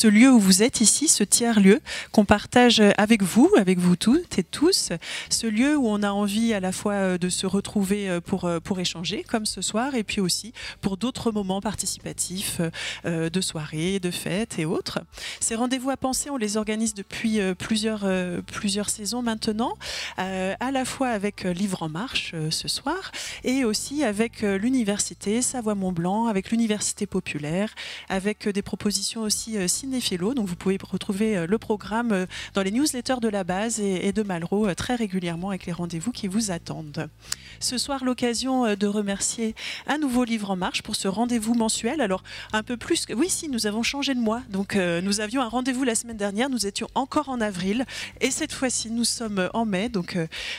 ce lieu où vous êtes ici, ce tiers-lieu qu'on partage avec vous, avec vous toutes et tous, ce lieu où on a envie à la fois euh, de se retrouver euh, pour, euh, pour échanger, comme ce soir, et puis aussi pour d'autres moments participatifs de soirées, de fêtes et autres. Ces rendez-vous à penser, on les organise depuis plusieurs, plusieurs saisons maintenant, à la fois avec Livre en Marche ce soir, et aussi avec l'université Savoie-Mont-Blanc, avec l'université populaire, avec des propositions aussi Donc vous pouvez retrouver euh, le programme euh, dans les newsletters de la base et de Malraux euh, très régulièrement avec les rendez-vous qui vous attendent. Ce soir, l'occasion de remercier un nouveau livre en marche pour ce rendez-vous mensuel. Alors un peu plus que... Oui, si, nous avons changé de mois. Donc nous avions un rendez-vous la semaine dernière, nous étions encore en avril. Et cette fois-ci, nous sommes en mai. Donc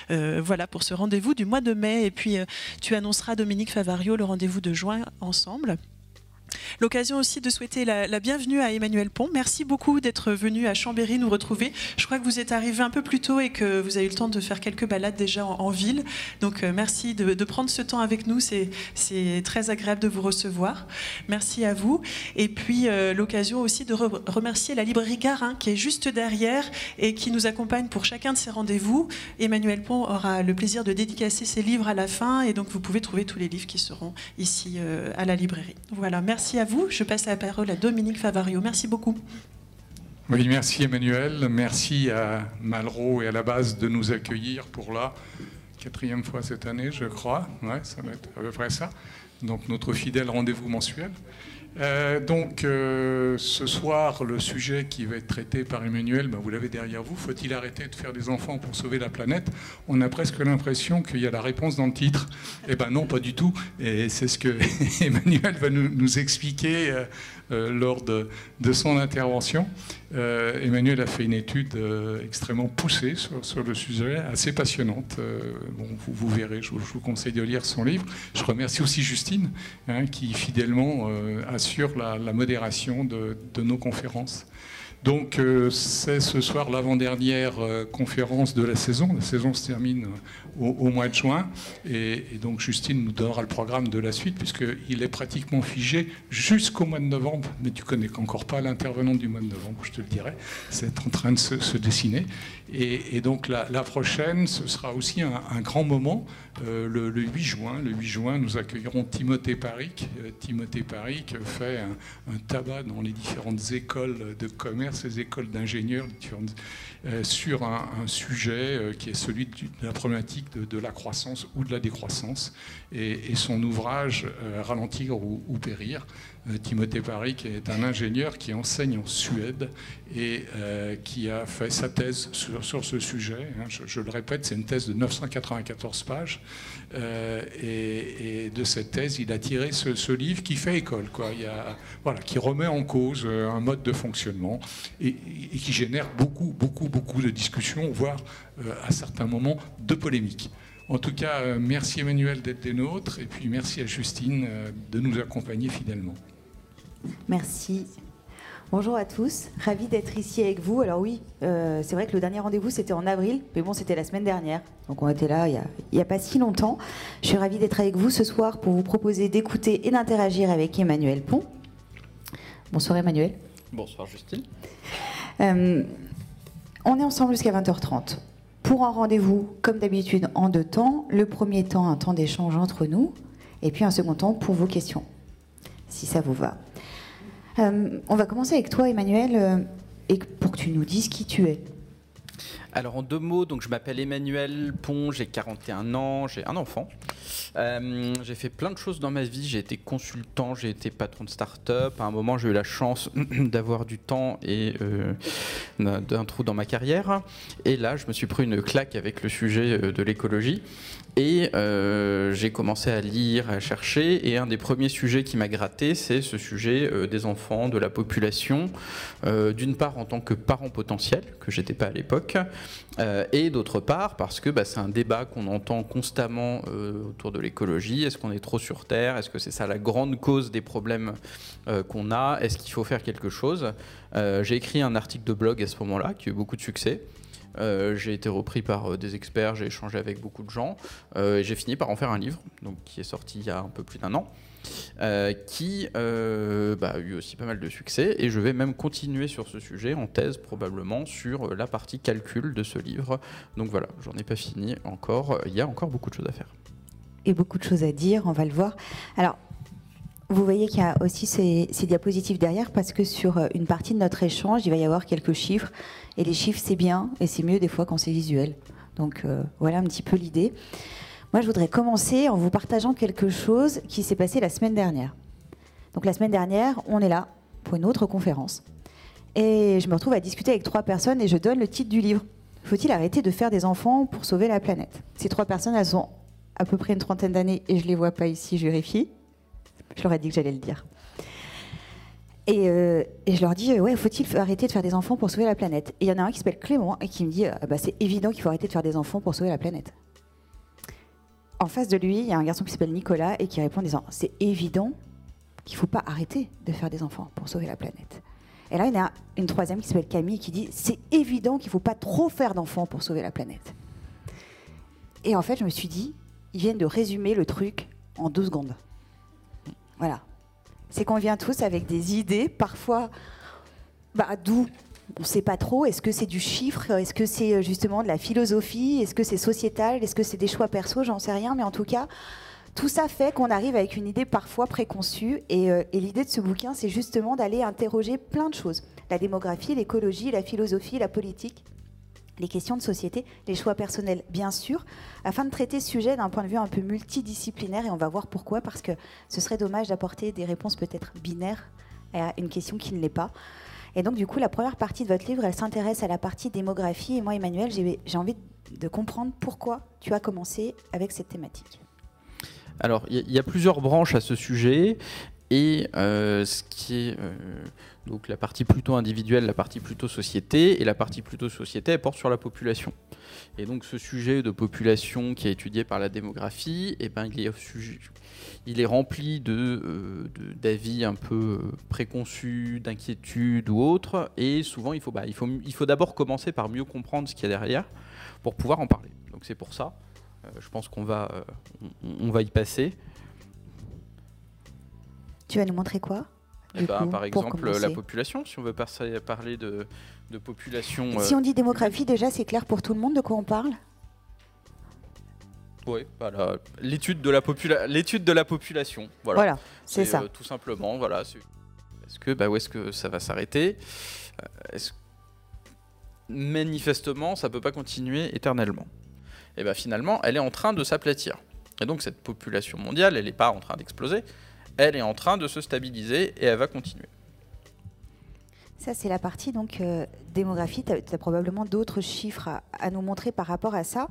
voilà pour ce rendez-vous du mois de mai. Et puis tu annonceras, Dominique Favario, le rendez-vous de juin ensemble. L'occasion aussi de souhaiter la, bienvenue à Emmanuel Pont. Merci beaucoup d'être venu à Chambéry nous retrouver. Je crois que vous êtes arrivé un peu plus tôt et que vous avez eu le temps de faire quelques balades déjà en, ville. Donc euh, merci de, prendre ce temps avec nous. C'est très agréable de vous recevoir. Merci à vous. Et puis euh, l'occasion aussi de remercier la librairie Garin qui est juste derrière et qui nous accompagne pour chacun de ces rendez-vous. Emmanuel Pont aura le plaisir de dédicacer ses livres à la fin et donc vous pouvez trouver tous les livres qui seront ici euh, à la librairie. Voilà, merci merci à vous. Je passe la parole à Dominique Favario. Merci beaucoup. Oui, merci Emmanuel. Merci à Malraux et à la base de nous accueillir pour la quatrième fois cette année, je crois. Ouais, ça va être à peu près ça. Donc notre fidèle rendez-vous mensuel. Euh, donc euh, ce soir, le sujet qui va être traité par Emmanuel, ben, vous l'avez derrière vous, faut-il arrêter de faire des enfants pour sauver la planète? On a presque l'impression qu'il y a la réponse dans le titre. Eh ben non, pas du tout. Et c'est ce que Emmanuel va nous, expliquer euh, lors de, son intervention. Euh, Emmanuel a fait une étude euh, extrêmement poussée sur, le sujet, assez passionnante. bon, vous, verrez, je vous, conseille de lire son livre. Je remercie aussi Justine, hein, qui fidèlement assure la, modération de, nos conférences. Donc c'est ce soir l'avant-dernière conférence de la saison. La saison se termine au, mois de juin. Et, donc Justine nous donnera le programme de la suite, puisqu'il est pratiquement figé jusqu'au mois de novembre. Mais tu connais encore pas l'intervenant du mois de novembre, je te le dirai. C'est en train de se, dessiner. Et, donc la, prochaine, ce sera aussi un, grand moment, euh, le, 8 juin. Le 8 juin, nous accueillerons Timothée Paric. Euh, Timothée Paric fait un, tabac dans les différentes écoles de commerce, les écoles d'ingénieurs, sur un, sujet qui est celui de la problématique de, la croissance ou de la décroissance. Et, son ouvrage euh, Ralentir ou, périr, euh, Timothée Paris, est un ingénieur qui enseigne en Suède et euh, qui a fait sa thèse sur, ce sujet. Hein. Je, le répète, c'est une thèse de 994 pages. et, de cette thèse, il a tiré ce, livre qui fait école, quoi. Il y a, voilà, qui remet en cause un mode de fonctionnement et, et qui génère beaucoup, beaucoup, beaucoup de discussions, voire à certains moments de polémiques. En tout cas, euh, merci Emmanuel d'être des nôtres et puis merci à Justine euh, de nous accompagner fidèlement. Merci. Bonjour à tous, ravi d'être ici avec vous. Alors oui, euh, c'est vrai que le dernier rendez-vous c'était en avril, mais bon c'était la semaine dernière, donc on était là il n'y a, a, pas si longtemps. Je suis ravie d'être avec vous ce soir pour vous proposer d'écouter et d'interagir avec Emmanuel Pont. Bonsoir Emmanuel. Bonsoir Justine. On est ensemble jusqu'à 20h30 pour un rendez-vous, comme d'habitude, en deux temps. Le premier temps, un temps d'échange entre nous, et puis un second temps pour vos questions, si ça vous va. Euh, on va commencer avec toi, Emmanuel, euh, et pour que tu nous dises qui tu es. Alors en deux mots, donc je m'appelle Emmanuel Pont, j'ai 41 ans, j'ai un enfant. Euh, j'ai fait plein de choses dans ma vie. J'ai été consultant, j'ai été patron de start-up. À un moment, j'ai eu la chance d'avoir du temps et euh, d'un trou dans ma carrière. Et là, je me suis pris une claque avec le sujet euh, de l'écologie. Et euh, j'ai commencé à lire, à chercher, et un des premiers sujets qui m'a gratté, c'est ce sujet euh, des enfants, de la population, euh, d'une part en tant que parent potentiel, que j'étais pas à l'époque, et d'autre part parce que bah, c'est un débat qu'on entend constamment autour de l'écologie. Est-ce qu'on est trop sur Terre? Est-ce que c'est ça la grande cause des problèmes qu'on a Est-ce qu'il faut faire quelque chose? J'ai écrit un article de blog à ce moment-là qui a eu beaucoup de succès. Euh, j'ai été repris par euh, des experts, j'ai échangé avec beaucoup de gens, euh, et j'ai fini par en faire un livre, donc qui est sorti il y a un peu plus d'un an. qui bah, a eu aussi pas mal de succès et je vais même continuer sur ce sujet en thèse probablement sur la partie calcul de ce livre. Donc voilà, j'en ai pas fini encore, il y a encore beaucoup de choses à faire. Et beaucoup de choses à dire, on va le voir. Alors, vous voyez qu'il y a aussi ces, diapositives derrière parce que sur euh, une partie de notre échange, il va y avoir quelques chiffres. Et les chiffres, c'est bien et c'est mieux des fois quand c'est visuel. Donc euh, voilà un petit peu l'idée. Moi, je voudrais commencer en vous partageant quelque chose qui s'est passé la semaine dernière. Donc la semaine dernière, on est là pour une autre conférence. Et je me retrouve à discuter avec trois personnes et je donne le titre du livre. Faut-il arrêter de faire des enfants pour sauver la planète? Ces trois personnes, elles ont à peu près une trentaine d'années et je les vois pas ici, je vérifie. Je leur ai dit que j'allais le dire. Et, euh, je leur dis, ouais, faut-il arrêter de faire des enfants pour sauver la planète? Et il y en a un qui s'appelle Clément et qui me dit, ah bah, c'est évident qu'il faut arrêter de faire des enfants pour sauver la planète. En face de lui, il y a un garçon qui s'appelle Nicolas et qui répond en disant, c'est évident qu'il ne faut pas arrêter de faire des enfants pour sauver la planète. Et là, il y a une troisième qui s'appelle Camille qui dit, c'est évident qu'il ne faut pas trop faire d'enfants pour sauver la planète. Et en fait, je me suis dit, ils viennent de résumer le truc en deux secondes. Voilà. C'est qu'on vient tous avec des idées, parfois bah, d'où on ne sait pas trop. Est-ce que c'est du chiffre? Est-ce que c'est euh, justement de la philosophie? Est-ce que c'est sociétal? Est-ce que c'est des choix perso? J'en sais rien. Mais en tout cas, tout ça fait qu'on arrive avec une idée parfois préconçue. Et, euh, et l'idée de ce bouquin, c'est justement d'aller interroger plein de choses. La démographie, l'écologie, la philosophie, la politique les questions de société, les choix personnels, bien sûr, afin de traiter ce sujet d'un point de vue un peu multidisciplinaire. Et on va voir pourquoi, parce que ce serait dommage d'apporter des réponses peut-être binaires à une question qui ne l'est pas. Et donc, du coup, la première partie de votre livre, elle s'intéresse à la partie démographie. Et moi, Emmanuel, j'ai envie de comprendre pourquoi tu as commencé avec cette thématique. Alors, il y, a plusieurs branches à ce sujet. Et euh, ce qui est euh, donc la partie plutôt individuelle, la partie plutôt société, et la partie plutôt société, elle porte sur la population. Et donc ce sujet de population qui est étudié par la démographie, eh ben, il, est, il est rempli euh, d'avis un peu préconçus, d'inquiétudes ou autres, et souvent il faut, bah, il faut, il faut d'abord commencer par mieux comprendre ce qu'il y a derrière pour pouvoir en parler. Donc c'est pour ça, je pense qu'on va, on va y passer. Tu vas nous montrer quoi? Eh ben, par exemple, la population, si on veut parler de, population. Si on dit démographie, déjà, c'est clair pour tout le monde de quoi on parle? Oui, voilà. L'étude de, la l'étude de la population. Voilà, c'est ça. Euh, tout simplement, voilà. Est-ce que, bah, où est-ce que ça va s'arrêter? Euh, Manifestement, ça ne peut pas continuer éternellement? Et bien finalement, elle est en train de s'aplatir. Et donc cette population mondiale, elle n'est pas en train d'exploser, elle est en train de se stabiliser et elle va continuer. Ça, c'est la partie donc euh, démographie. Tu as, probablement d'autres chiffres à, nous montrer par rapport à ça.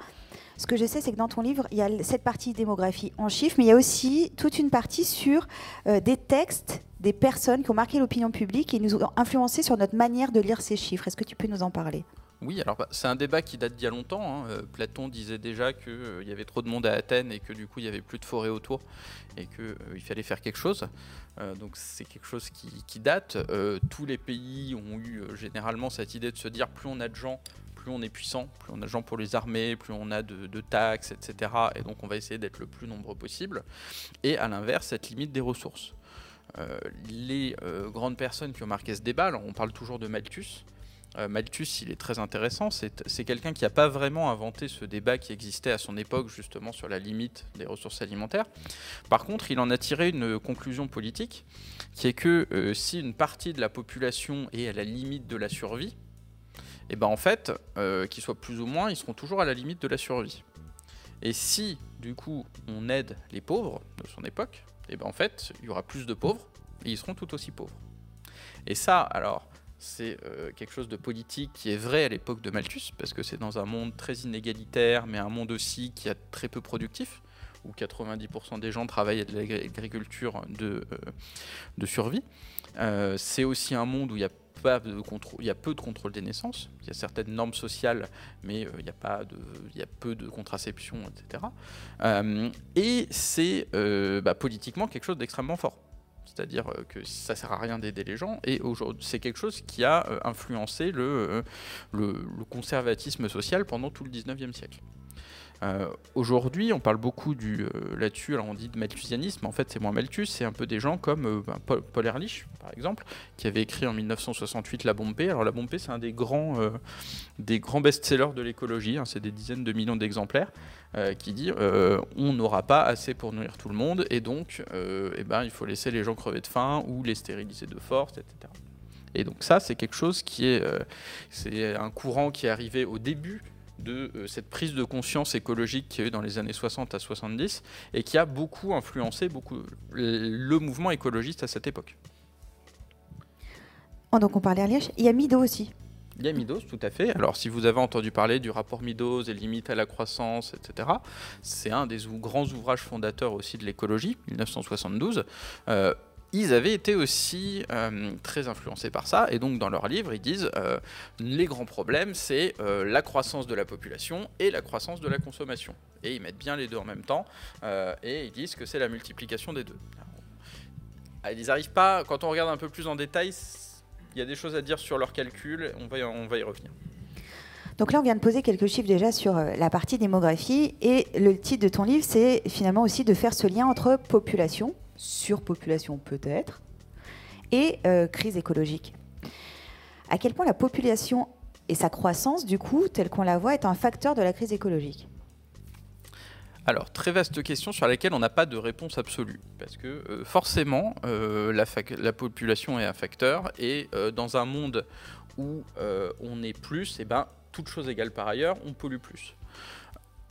Ce que je sais, c'est que dans ton livre, il y a cette partie démographie en chiffres, mais il y a aussi toute une partie sur euh, des textes, des personnes qui ont marqué l'opinion publique et nous ont influencé sur notre manière de lire ces chiffres. Est-ce que tu peux nous en parler? Oui, alors bah, c'est un débat qui date d'il y a longtemps. Hein. Euh, Platon disait déjà qu'il euh, y avait trop de monde à Athènes et que du coup il n'y avait plus de forêt autour et qu'il euh, fallait faire quelque chose. donc c'est quelque chose qui, date. tous les pays ont eu généralement cette idée de se dire plus on a de gens, plus on est puissant, plus on a de gens pour les armées, plus on a de, taxes, etc. Et donc on va essayer d'être le plus nombreux possible. Et à l'inverse, cette limite des ressources. les grandes personnes qui ont marqué ce débat, alors on parle toujours de Malthus, euh, Malthus, il est très intéressant. C'est quelqu'un qui n'a pas vraiment inventé ce débat qui existait à son époque, justement, sur la limite des ressources alimentaires. Par contre, il en a tiré une conclusion politique, qui est que euh, si une partie de la population est à la limite de la survie, et eh ben en fait, euh, qu'ils soient plus ou moins, ils seront toujours à la limite de la survie. Et si, du coup, on aide les pauvres de son époque, et ben en fait, il y aura plus de pauvres et ils seront tout aussi pauvres. Et ça, alors, c'est euh, quelque chose de politique qui est vrai à l'époque de Malthus, parce que c'est dans un monde très inégalitaire, mais un monde aussi qui est très peu productif, où 90% des gens travaillent à de l'agriculture de, euh, survie. Euh, c'est aussi un monde où il y a peu de contrôle des naissances, il y a certaines normes sociales, mais il y a pas de, il y a peu de contraception, etc. et c'est bah, politiquement quelque chose d'extrêmement fort. C'est-à-dire euh, que ça sert à rien d'aider les gens. Et aujourd'hui, c'est quelque chose qui a euh, influencé le, euh, le, conservatisme social pendant tout le 19e siècle. Euh, aujourd'hui, on parle beaucoup euh, là-dessus, alors on dit de malthusianisme, en fait c'est moins Malthus, c'est un peu des gens comme euh, ben, Paul, Ehrlich, par exemple, qui avait écrit en 1968 La Bombe Alors La Bombe c'est un des grands, des grands best-sellers de l'écologie, hein, c'est des dizaines de millions d'exemplaires, qui dit on n'aura pas assez pour nourrir tout le monde, et donc eh ben, il faut laisser les gens crever de faim ou les stériliser de force, etc. Et donc ça, c'est quelque chose qui est, c'est un courant qui est arrivé au début de euh, cette prise de conscience écologique qu'il y a eu dans les années 60 à 70 et qui a beaucoup influencé beaucoup le mouvement écologiste à cette époque. Oh, donc on parlait à Liège, il y a Mido aussi. Il y a Midos, tout à fait. Alors, si vous avez entendu parler du rapport Midos et limites à la croissance, etc., c'est un des grands ouvrages fondateurs aussi de l'écologie, 1972 ils avaient été aussi euh, très influencés par ça, et donc dans leur livre, ils disent euh, les grands problèmes, c'est euh, la croissance de la population et la croissance de la consommation. Et ils mettent bien les deux en même temps, et ils disent que c'est la multiplication des deux. Alors, ils n'arrivent pas, quand on regarde un peu plus en détail, il y a des choses à dire sur leurs calculs, on va y revenir. Donc là, on vient de poser quelques chiffres déjà sur la partie démographie, et le titre de ton livre, c'est finalement aussi de faire ce lien entre population, surpopulation peut-être, et euh, crise écologique. À quel point la population et sa croissance, du coup, telle qu'on la voit, est un facteur de la crise écologique? Alors, très vaste question sur laquelle on n'a pas de réponse absolue, parce que euh, forcément, euh, la, population est un facteur, et dans un monde où on est plus, et eh ben, toute chose égale par ailleurs, on pollue plus.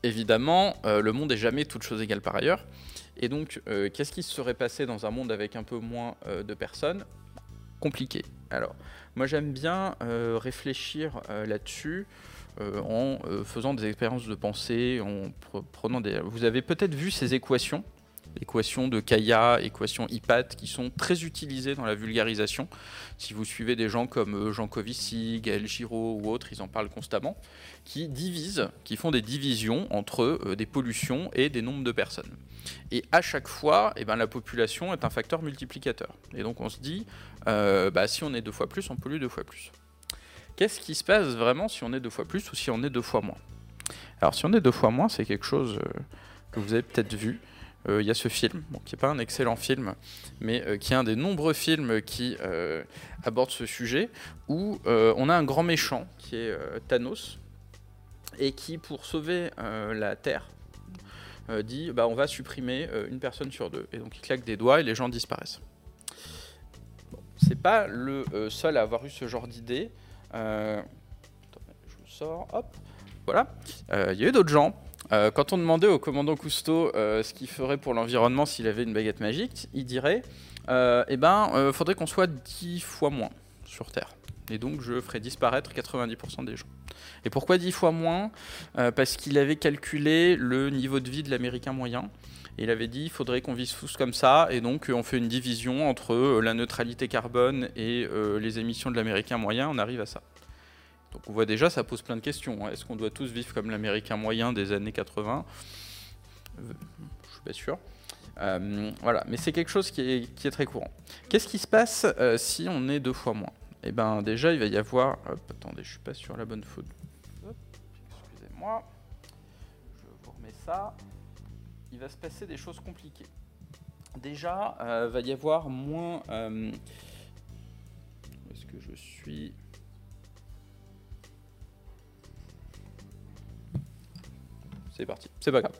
Évidemment, le monde est jamais toute chose égale par ailleurs, et donc, euh, qu'est-ce qui se serait passé dans un monde avec un peu moins euh, de personnes? Compliqué. Alors, moi j'aime bien euh, réfléchir là-dessus en faisant des expériences de pensée, en prenant des... Vous avez peut-être vu ces équations? Équations de Kaya, équations IPAT, qui sont très utilisées dans la vulgarisation. Si vous suivez des gens comme euh, Jean Covici, Gaël Giraud ou autres, ils en parlent constamment, qui divisent, qui font des divisions entre euh, des pollutions et des nombres de personnes. Et à chaque fois, eh ben, la population est un facteur multiplicateur. Et donc on se dit, euh, bah, si on est deux fois plus, on pollue deux fois plus. Qu'est-ce qui se passe vraiment si on est deux fois plus ou si on est deux fois moins? Alors si on est deux fois moins, c'est quelque chose que vous avez peut-être vu. Euh, il y a ce film, qui n'est pas un excellent film, mais euh, qui est un des nombreux films qui euh, aborde ce sujet, où on a un grand méchant qui est Thanos, et qui, pour sauver la Terre, dit bah, on va supprimer une personne sur deux. Et donc il claque des doigts et les gens disparaissent. Bon, c'est pas le seul à avoir eu ce genre d'idée. je vous sors, hop, voilà. Il y a eu d'autres gens euh, quand on demandait au commandant Cousteau euh, ce qu'il ferait pour l'environnement s'il avait une baguette magique, il dirait euh, Eh ben, faudrait qu'on soit 10 fois moins sur Terre. Et donc, je ferais disparaître 90% des gens. Et pourquoi 10 fois moins? Parce qu'il avait calculé le niveau de vie de l'américain moyen. Et il avait dit il faudrait qu'on vise tous comme ça. Et donc, on fait une division entre la neutralité carbone et les émissions de l'américain moyen. On arrive à ça. Donc on voit déjà, ça pose plein de questions. Hein. Est-ce qu'on doit tous vivre comme l'américain moyen des années 80 Je suis pas sûr. Euh, voilà, mais c'est quelque chose qui est, très courant. Qu'est-ce qui se passe euh, si on est deux fois moins? Eh bien déjà, il va y avoir... attendez, je suis pas sur la bonne faute. Excusez-moi. Je vous remets ça. Il va se passer des choses compliquées. Déjà, il euh, va y avoir moins... Où est-ce que je suis? C'est parti, c'est pas grave.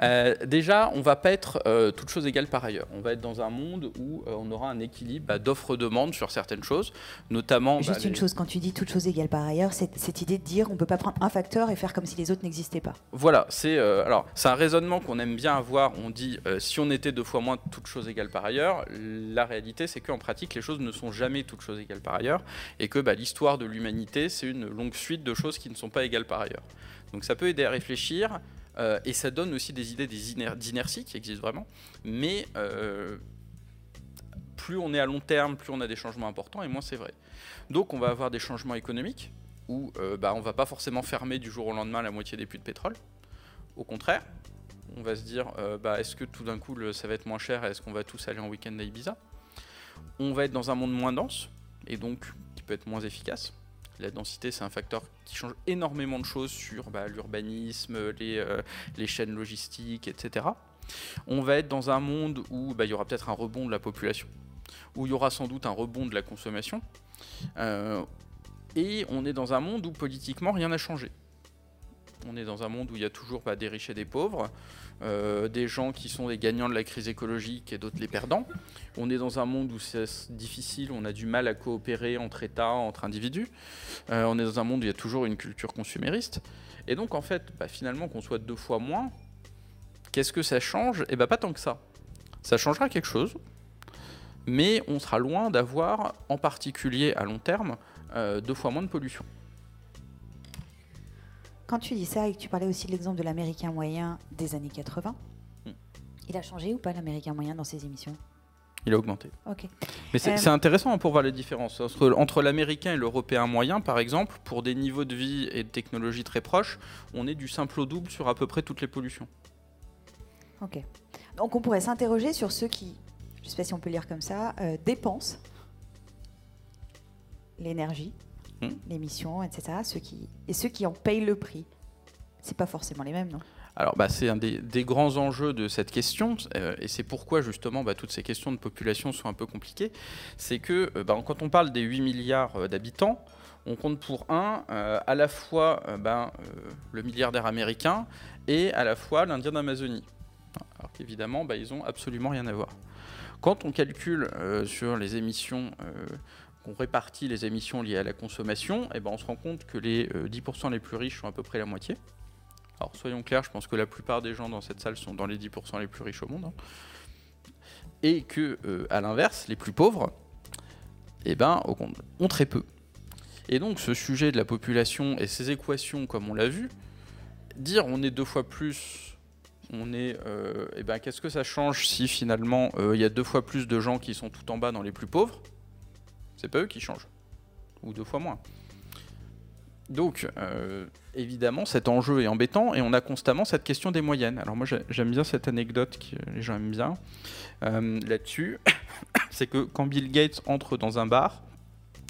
Euh, déjà, on va pas être euh, toute chose égale par ailleurs. On va être dans un monde où euh, on aura un équilibre bah, d'offre-demande sur certaines choses, notamment. Juste bah, une les- chose, quand tu dis toute chose égale par ailleurs, c'est cette idée de dire on peut pas prendre un facteur et faire comme si les autres n'existaient pas. Voilà, c'est alors c'est un raisonnement qu'on aime bien avoir. On dit si on était deux fois moins toute chose égale par ailleurs. La réalité, c'est qu'en pratique, les choses ne sont jamais toutes choses égales par ailleurs, et que bah, l'histoire de l'humanité, c'est une longue suite de choses qui ne sont pas égales par ailleurs. Donc ça peut aider à réfléchir. Euh, et ça donne aussi des idées d'inertie qui existent vraiment. Mais euh, plus on est à long terme, plus on a des changements importants, et moins c'est vrai. Donc on va avoir des changements économiques, où euh, bah, on va pas forcément fermer du jour au lendemain la moitié des puits de pétrole. Au contraire, on va se dire, euh, bah, est-ce que tout d'un coup ça va être moins cher est-ce qu'on va tous aller en week-end à Ibiza? On va être dans un monde moins dense et donc qui peut être moins efficace. La densité, c'est un facteur qui change énormément de choses sur bah, l'urbanisme, les, euh, les chaînes logistiques, etc. On va être dans un monde où bah, il y aura peut-être un rebond de la population, où il y aura sans doute un rebond de la consommation. Euh, et on est dans un monde où politiquement rien n'a changé. On est dans un monde où il y a toujours bah, des riches et des pauvres, euh, des gens qui sont les gagnants de la crise écologique et d'autres les perdants. On est dans un monde où c'est difficile, on a du mal à coopérer entre États, entre individus. Euh, on est dans un monde où il y a toujours une culture consumériste. Et donc en fait, bah, finalement, qu'on soit deux fois moins, qu'est-ce que ça change? Eh bien pas tant que ça. Ça changera quelque chose, mais on sera loin d'avoir, en particulier à long terme, euh, deux fois moins de pollution. Quand tu dis ça et que tu parlais aussi de l'exemple de l'américain moyen des années 80, Hmm. il a changé ou pas l'américain moyen dans ses émissions? Il a augmenté. Mais c'est Euh, c'est intéressant pour voir les différences. Entre, entre l'américain et l'européen moyen, par exemple, pour des niveaux de vie et de technologie très proches, on est du simple au double sur à peu près toutes les pollutions. Ok. Donc on pourrait s'interroger sur ceux qui, je ne sais pas si on peut lire comme ça, euh, dépensent l'énergie, Hmm. l'émission, etc. Ceux qui, et ceux qui en payent le prix. C'est pas forcément les mêmes, non? Alors, bah, c'est un des, des grands enjeux de cette question, euh, et c'est pourquoi justement bah, toutes ces questions de population sont un peu compliquées. C'est que euh, bah, quand on parle des 8 milliards euh, d'habitants, on compte pour un euh, à la fois ben, le milliardaire américain et à la fois l'Indien d'Amazonie. Alors qu'évidemment, bah, ils ont absolument rien à voir. Quand on calcule sur les émissions, qu'on répartit les émissions liées à la consommation, eh ben, on se rend compte que les euh, 10% les plus riches sont à peu près la moitié. Alors soyons clairs, je pense que la plupart des gens dans cette salle sont dans les 10% les plus riches au monde. hein. Et que, euh, à l'inverse, les plus pauvres, eh ben, ont très peu. Et donc ce sujet de la population et ces équations, comme on l'a vu, dire on est deux fois plus, on est, euh, eh ben, qu'est-ce que ça change si finalement euh, il y a deux fois plus de gens qui sont tout en bas dans les plus pauvres? C'est pas eux qui changent, ou deux fois moins. Donc, euh, évidemment, cet enjeu est embêtant et on a constamment cette question des moyennes. Alors moi, j'ai- j'aime bien cette anecdote que les gens aiment bien euh, là-dessus. C'est que quand Bill Gates entre dans un bar,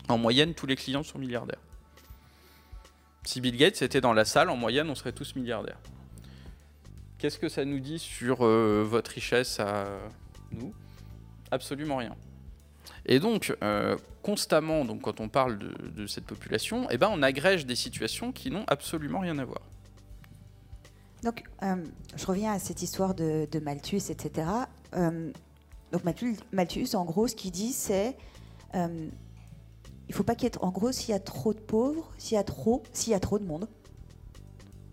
en moyenne, tous les clients sont milliardaires. Si Bill Gates était dans la salle, en moyenne, on serait tous milliardaires. Qu'est-ce que ça nous dit sur euh, votre richesse à nous? Absolument rien. Et donc, constamment, donc, quand on parle de, cette population, eh ben, on agrège des situations qui n'ont absolument rien à voir. Donc, euh, je reviens à cette histoire de, de Malthus, etc. Euh, donc, Malthus, Malthus, en gros, ce qu'il dit, c'est euh, il faut pas qu'il y ait. En gros, s'il y a trop de pauvres, s'il y a trop, s'il y a trop de monde,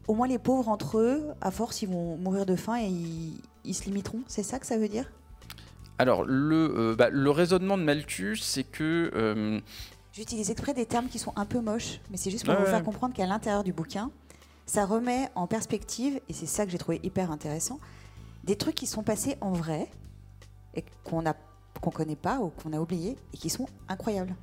au moins les pauvres entre eux, à force, ils vont mourir de faim et ils, ils se limiteront. C'est ça que ça veut dire? Alors, le, euh, bah, le raisonnement de Malthus, c'est que. euh, J'utilise exprès des termes qui sont un peu moches, mais c'est juste pour vous faire comprendre qu'à l'intérieur du bouquin, ça remet en perspective, et c'est ça que j'ai trouvé hyper intéressant, des trucs qui sont passés en vrai et qu'on a qu'on connaît pas ou qu'on a oublié et qui sont incroyables.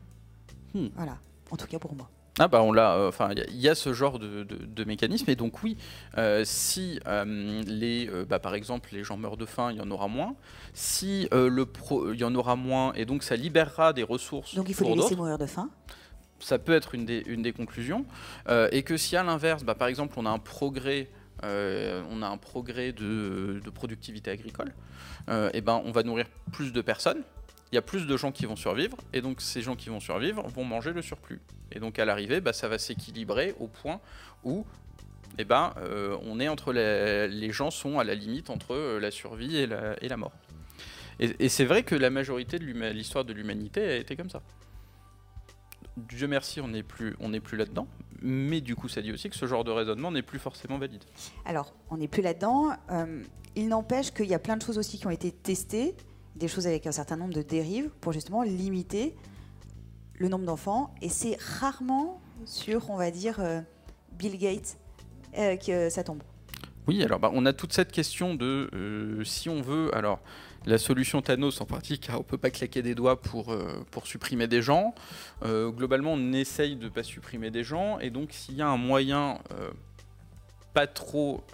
Hmm. Voilà, en tout cas pour moi. Ah bah on l'a, euh, enfin il y a- il y, a ce genre de, de- de mécanisme et donc oui, euh, si euh, les, bah, par exemple les gens meurent de faim, il y en aura moins. Si le pro, il y en aura moins et donc ça libérera des ressources Donc il faut pour les laisser mourir de faim. ça peut être une des, une des conclusions. Et que si à l'inverse, bah, par exemple on a un progrès, euh, on a un progrès de, de productivité agricole, euh, et ben on va nourrir plus de personnes. Il y a plus de gens qui vont survivre, et donc ces gens qui vont survivre vont manger le surplus. Et donc à l'arrivée, bah, ça va s'équilibrer au point où eh ben, on est entre les, gens sont à la limite entre la survie et la, et la mort. Et, c'est vrai que la majorité de l'histoire de l'humanité a été comme ça. Dieu merci, on n'est plus, plus là-dedans. Mais du coup, ça dit aussi que ce genre de raisonnement n'est plus forcément valide. Alors, on n'est plus là-dedans. Euh, il n'empêche qu'il y a plein de choses aussi qui ont été testées, des choses avec un certain nombre de dérives pour justement limiter le nombre d'enfants. Et c'est rarement sur, on va dire, euh, Bill Gates euh, que ça tombe. Oui, alors bah, on a toute cette question de si on veut. Alors, la solution Thanos en pratique, on ne peut pas claquer des doigts pour, euh, pour supprimer des gens. Euh, globalement, on essaye de pas supprimer des gens. Et donc, s'il y a un moyen euh, pas trop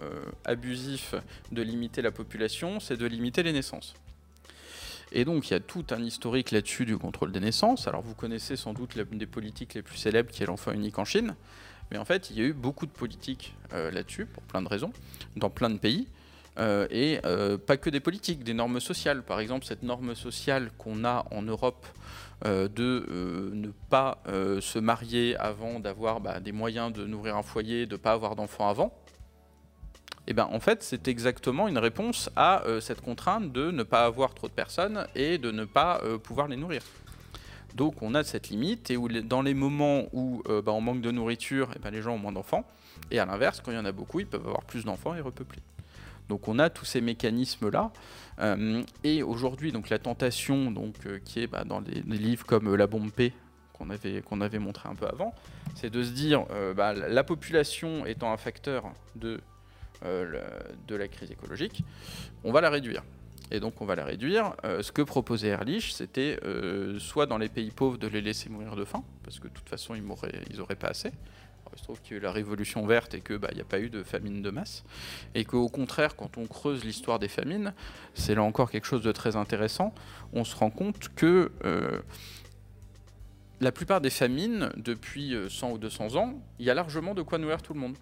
abusif de limiter la population, c'est de limiter les naissances. Et donc, il y a tout un historique là-dessus du contrôle des naissances. Alors, vous connaissez sans doute l'une des politiques les plus célèbres qui est l'enfant unique en Chine. Mais en fait, il y a eu beaucoup de politiques là-dessus, pour plein de raisons, dans plein de pays. Euh, et euh, pas que des politiques, des normes sociales. Par exemple, cette norme sociale qu'on a en Europe euh, de ne pas se marier avant d'avoir bah, des moyens de nourrir un foyer, de ne pas avoir d'enfants avant. Eh ben, en fait, c'est exactement une réponse à cette contrainte de ne pas avoir trop de personnes et de ne pas pouvoir les nourrir. Donc on a cette limite et dans les moments où bah, on manque de nourriture, eh ben, les gens ont moins d'enfants. Et à l'inverse, quand il y en a beaucoup, ils peuvent avoir plus d'enfants et repeupler. Donc on a tous ces mécanismes-là. Euh, et aujourd'hui, donc la tentation, donc, euh, qui est bah, dans des, livres comme euh, La bombe P, qu'on avait, avait montré un peu avant, c'est de se dire, bah, la population étant un facteur de, de la crise écologique, on va la réduire. Et donc on va la réduire. ce que proposait Ehrlich, c'était soit dans les pays pauvres de les laisser mourir de faim, parce que de toute façon ils n'auraient pas assez, il se trouve qu'il y a eu la révolution verte et qu'il bah, n'y a pas eu de famine de masse. Et qu'au contraire, quand on creuse l'histoire des famines, c'est là encore quelque chose de très intéressant, on se rend compte que euh, la plupart des famines, depuis 100 euh, ou 200 ans, il y a largement de quoi nourrir tout le monde.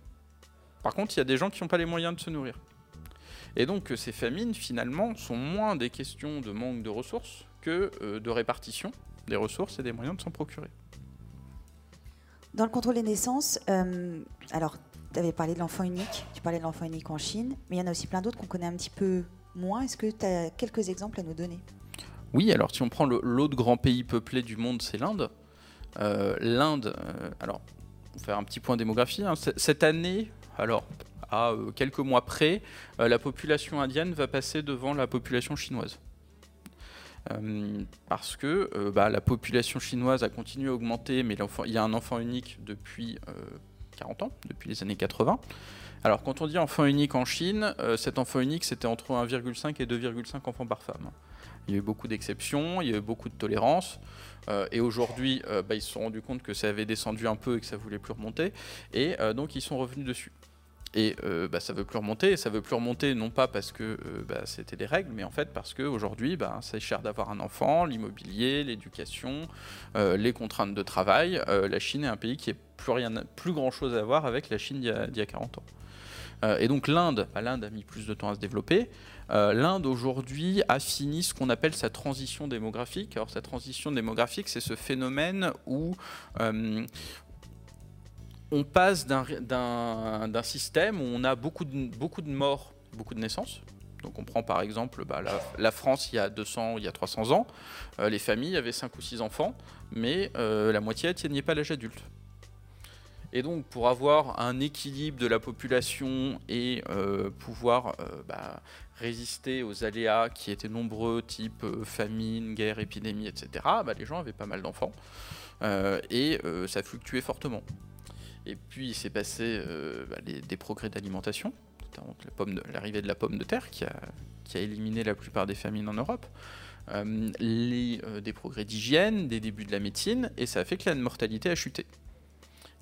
Par contre, il y a des gens qui n'ont pas les moyens de se nourrir. Et donc ces famines, finalement, sont moins des questions de manque de ressources que euh, de répartition des ressources et des moyens de s'en procurer. Dans le contrôle des naissances, euh, alors tu avais parlé de l'enfant unique, tu parlais de l'enfant unique en Chine, mais il y en a aussi plein d'autres qu'on connaît un petit peu moins. Est-ce que tu as quelques exemples à nous donner? Oui, alors si on prend l'autre grand pays peuplé du monde, c'est l'Inde. Euh, L'Inde, euh, alors, pour faire un petit point démographie, hein, cette année, alors à quelques mois près, la population indienne va passer devant la population chinoise. Euh, parce que euh, bah, la population chinoise a continué à augmenter, mais il y a un enfant unique depuis 40 euh, ans, depuis les années 80. Alors quand on dit enfant unique en Chine, cet enfant unique c'était entre 1,5 et 2,5 enfants par femme. Il y a eu beaucoup d'exceptions, il y a eu beaucoup de tolérance. et aujourd'hui, bah, ils se sont rendus compte que ça avait descendu un peu et que ça voulait plus remonter. Et donc ils sont revenus dessus. Et euh, bah, ça veut plus remonter. Ça veut plus remonter non pas parce que euh, bah, c'était des règles, mais en fait parce qu'aujourd'hui, bah, c'est cher d'avoir un enfant, l'immobilier, l'éducation, euh, les contraintes de travail. la Chine est un pays qui n'a plus, grand chose à voir avec la Chine d'il y, a 40 ans. et donc l'Inde, l'Inde a mis plus de temps à se développer. L'Inde aujourd'hui a fini ce qu'on appelle sa transition démographique. Alors sa transition démographique, c'est ce phénomène où on passe d'un système où on a beaucoup de, morts, beaucoup de naissances. Donc on prend par exemple bah, la, France il y a 200, il y a 300 ans, euh, les familles avaient 5 ou 6 enfants, mais euh, la moitié n'atteignait pas l'âge adulte. Et donc pour avoir un équilibre de la population et euh, pouvoir bah, résister aux aléas qui étaient nombreux, type famine, guerre, épidémie, etc., bah, les gens avaient pas mal d'enfants et ça fluctuait fortement. Et puis il s'est passé euh, bah, des progrès d'alimentation, l'arrivée de la pomme de terre qui a, éliminé la plupart des famines en Europe. Euh, euh, des progrès d'hygiène, des débuts de la médecine, et ça a fait que la mortalité a chuté.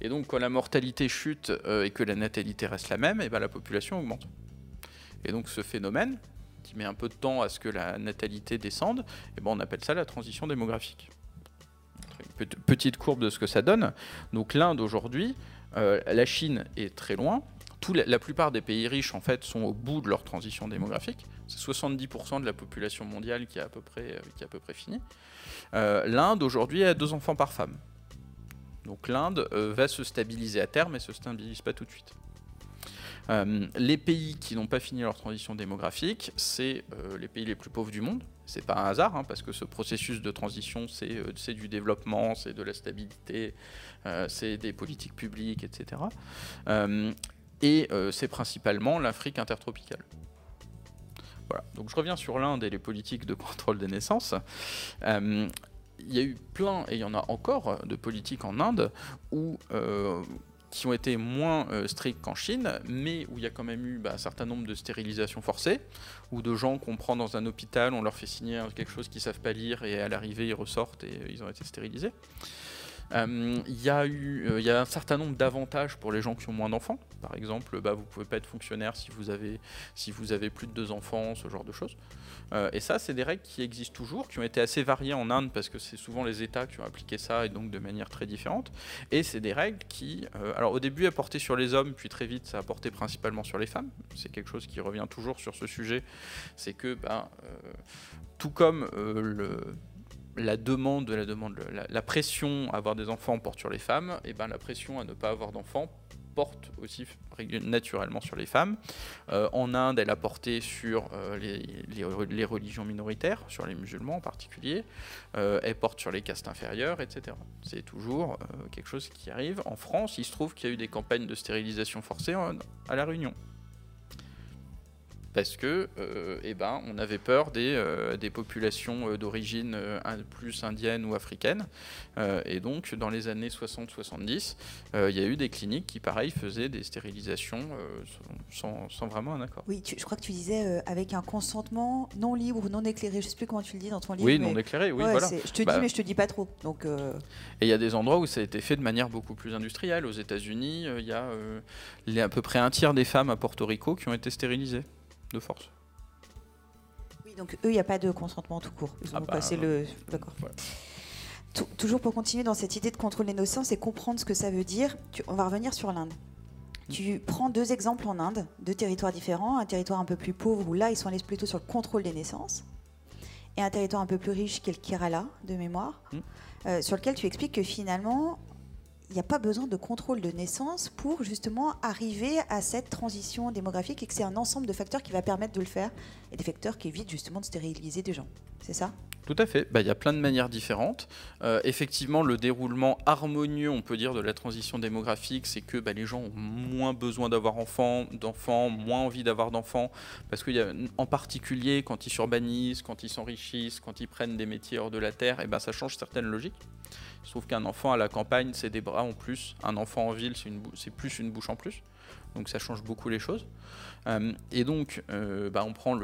Et donc quand la mortalité chute et que la natalité reste la même, et ben, la population augmente. Et donc ce phénomène, qui met un peu de temps à ce que la natalité descende, et ben, on appelle ça la transition démographique. Petite courbe de ce que ça donne. Donc l'Inde aujourd'hui, euh, la Chine est très loin. la, plupart des pays riches en fait sont au bout de leur transition démographique. C'est 70% de la population mondiale qui est à peu près, euh, fini. Euh, L'Inde aujourd'hui a deux enfants par femme. Donc l'Inde va se stabiliser à terme, mais se stabilise pas tout de suite. les pays qui n'ont pas fini leur transition démographique, c'est les pays les plus pauvres du monde. C'est pas un hasard, hein, parce que ce processus de transition, c'est du développement, c'est de la stabilité, c'est des politiques publiques, etc. et c'est principalement l'Afrique intertropicale. Voilà. Donc je reviens sur l'Inde et les politiques de contrôle des naissances. Euh, il y a eu plein, et il y en a encore, de politiques en Inde où, euh, qui ont été moins euh, strictes qu'en Chine, mais où il y a quand même eu bah, un certain nombre de stérilisations forcées, ou de gens qu'on prend dans un hôpital, on leur fait signer quelque chose qu'ils savent pas lire, et à l'arrivée ils ressortent et ils ont été stérilisés. Euh, il y, a eu, euh, y a un certain nombre d'avantages pour les gens qui ont moins d'enfants. Par exemple, bah, vous ne pouvez pas être fonctionnaire si vous, avez, si vous avez plus de deux enfants, ce genre de choses. Euh, et ça, c'est des règles qui existent toujours, qui ont été assez variées en Inde parce que c'est souvent les États qui ont appliqué ça et donc de manière très différente. Et c'est des règles qui, alors au début, a porté sur les hommes, puis très vite, ça a porté principalement sur les femmes. C'est quelque chose qui revient toujours sur ce sujet. C'est que, ben, tout comme le la demande, la, demande la, pression à avoir des enfants porte sur les femmes, et ben la pression à ne pas avoir d'enfants porte aussi naturellement sur les femmes. Euh, en Inde, elle a porté sur euh, les, religions minoritaires, sur les musulmans en particulier. Euh, elle porte sur les castes inférieures, etc. C'est toujours quelque chose qui arrive. En France, il se trouve qu'il y a eu des campagnes de stérilisation forcée à La Réunion parce que euh, eh ben, on avait peur des, euh, des populations euh, d'origine plus indienne ou africaine. et donc, dans les années 60-70, il y a eu des cliniques qui, pareil, faisaient des stérilisations sans, sans, vraiment un accord. Oui, je crois que tu disais avec un consentement non libre ou non éclairé. Je ne sais plus comment tu le dis dans ton livre. Oui, non éclairé, oui, voilà. Je te dis, bah mais je te dis pas trop. Donc, Et il y a des endroits où ça a été fait de manière beaucoup plus industrielle. Aux États-Unis, il y a à peu près un tiers des femmes à Porto Rico qui ont été stérilisées de force. Oui, donc eux, il n'y a pas de consentement tout court. Ils ont ah bah, passé le. D'accord. Toujours pour continuer dans cette idée de contrôle des naissances et comprendre ce que ça veut dire, on va revenir sur l'Inde. Mm. Tu prends deux exemples en Inde, deux territoires différents, un territoire un peu plus pauvre où là ils sont allés plutôt sur le contrôle des naissances, et un territoire un peu plus riche qui est le Kerala de mémoire, mm. euh, sur lequel tu expliques que finalement il n'y a pas besoin de contrôle de naissance pour justement arriver à cette transition démographique et que c'est un ensemble de facteurs qui va permettre de le faire et des facteurs qui évitent justement de stériliser des gens. C'est ça? Tout à fait. Bah, il y a plein de manières différentes. Euh, effectivement, le déroulement harmonieux, on peut dire, de la transition démographique, c'est que bah, les gens ont moins besoin d'avoir enfants, d'enfants, moins envie d'avoir d'enfants, parce qu'il y a, en particulier, quand ils s'urbanisent, quand ils s'enrichissent, quand ils prennent des métiers hors de la terre, eh ben ça change certaines logiques. Je trouve qu'un enfant à la campagne, c'est des bras en plus. Un enfant en ville, c'est plus une bouche en plus. Donc ça change beaucoup les choses. Euh, et donc, euh, bah, on prend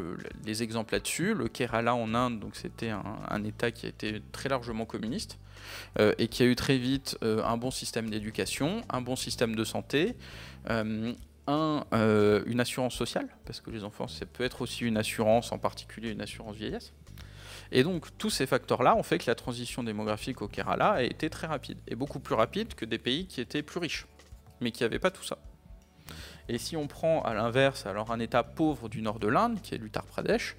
les exemples là-dessus. Le Kerala en Inde, c'était un, État qui a été très largement communiste euh, et qui a eu très vite un bon système d'éducation, un bon système de santé. Un, une assurance sociale, parce que les enfants, ça peut être aussi une assurance, en particulier une assurance vieillesse. Et donc tous ces facteurs-là ont fait que la transition démographique au Kerala a été très rapide, et beaucoup plus rapide que des pays qui étaient plus riches, mais qui n'avaient pas tout ça. Et si on prend à l'inverse alors un État pauvre du nord de l'Inde, qui est l'Uttar Pradesh,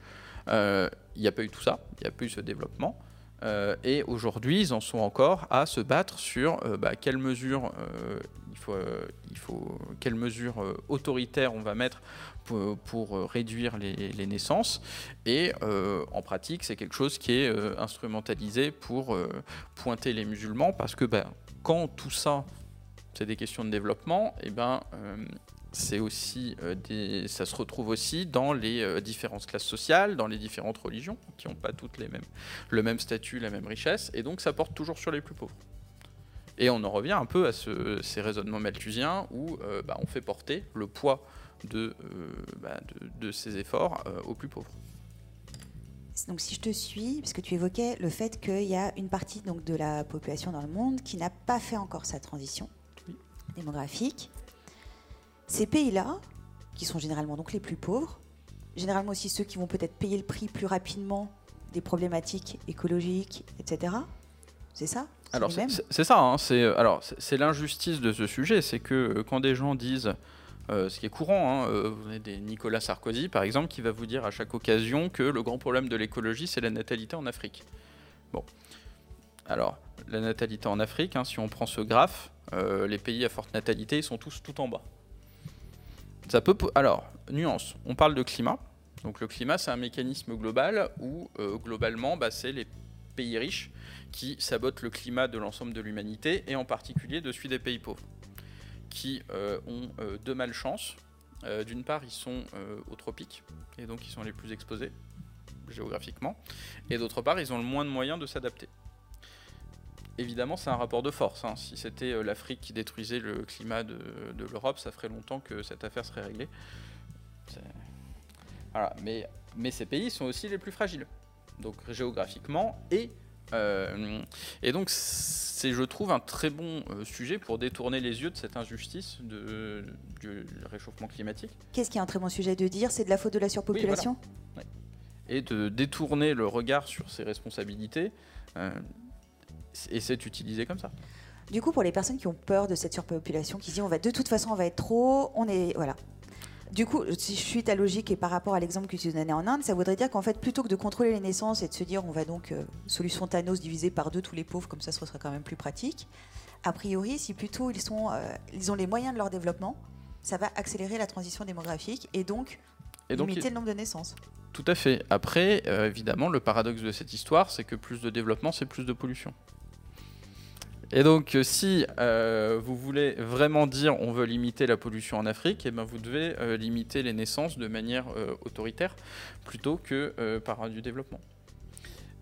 euh, il n'y a pas eu tout ça, il n'y a pas eu ce développement. Euh, et aujourd'hui, ils en sont encore à se battre sur euh, bah, quelles mesures il faut, il faut, quelles mesures autoritaires on va mettre pour, euh, réduire les, naissances. Et euh, en pratique, c'est quelque chose qui est euh, instrumentalisé pour pointer les musulmans, parce que ben, quand tout ça, c'est des questions de développement, et eh ben c'est aussi des, ça se retrouve aussi dans les différentes classes sociales, dans les différentes religions, qui n'ont pas toutes les mêmes, le même statut, la même richesse, et donc ça porte toujours sur les plus pauvres. Et on en revient un peu à ces raisonnements malthusiens où bah, on fait porter le poids de, euh, bah, de, ces efforts euh, aux plus pauvres. Donc si je te suis, parce que tu évoquais le fait qu'il y a une partie donc, de la population dans le monde qui n'a pas fait encore sa transition démographique, ces pays-là, qui sont généralement donc les plus pauvres, généralement aussi ceux qui vont peut-être payer le prix plus rapidement des problématiques écologiques, etc. C'est ça? Alors c'est ça. Hein, c'est alors c'est l'injustice de ce sujet, c'est que euh, quand des gens disent euh, ce qui est courant. Hein, euh, vous avez des Nicolas Sarkozy, par exemple, qui va vous dire à chaque occasion que le grand problème de l'écologie, c'est la natalité en Afrique. Bon. Alors, la natalité en Afrique, hein, si on prend ce graphe, euh, les pays à forte natalité, ils sont tous tout en bas. Alors, nuance. On parle de climat. Donc le climat, c'est un mécanisme global où euh, globalement, bah, c'est les pays riches qui sabotent le climat de l'ensemble de l'humanité et en particulier de celui des pays pauvres, qui euh, ont euh, deux malchances. D'une part, ils sont aux tropiques et donc ils sont les plus exposés géographiquement, et d'autre part, ils ont le moins de moyens de s'adapter évidemment, c'est un rapport de force. Hein. Si c'était l'Afrique qui détruisait le climat de, de l'Europe, ça ferait longtemps que cette affaire serait réglée. Mais, mais ces pays sont aussi les plus fragiles, donc géographiquement et euh, et donc, c'est, je trouve, un très bon euh, sujet pour détourner les yeux de cette injustice de, du réchauffement climatique. Qu'est-ce qui est un très bon sujet de dire? C'est de la faute de la surpopulation? Et de détourner le regard sur ses responsabilités, euh, et c'est utilisé comme ça. Du coup, pour les personnes qui ont peur de cette surpopulation, qui disent on va de toute façon on va être trop, on est voilà, du coup, si je suis ta logique et par rapport à l'exemple que tu donnais en Inde, ça voudrait dire qu'en fait, plutôt que de contrôler les naissances et de se dire on va donc, euh, solution Thanos, diviser par deux tous les pauvres, comme ça ce serait quand même plus pratique, a priori, si plutôt ils, sont, euh, ils ont les moyens de leur développement, ça va accélérer la transition démographique et donc, limiter le nombre de naissances. Tout à fait. Après, euh, évidemment, le paradoxe de cette histoire, c'est que plus de développement, c'est plus de pollution. Et donc, euh, si euh, vous voulez vraiment dire on veut limiter la pollution en Afrique, eh ben, vous devez euh, limiter les naissances de manière autoritaire plutôt que par du développement.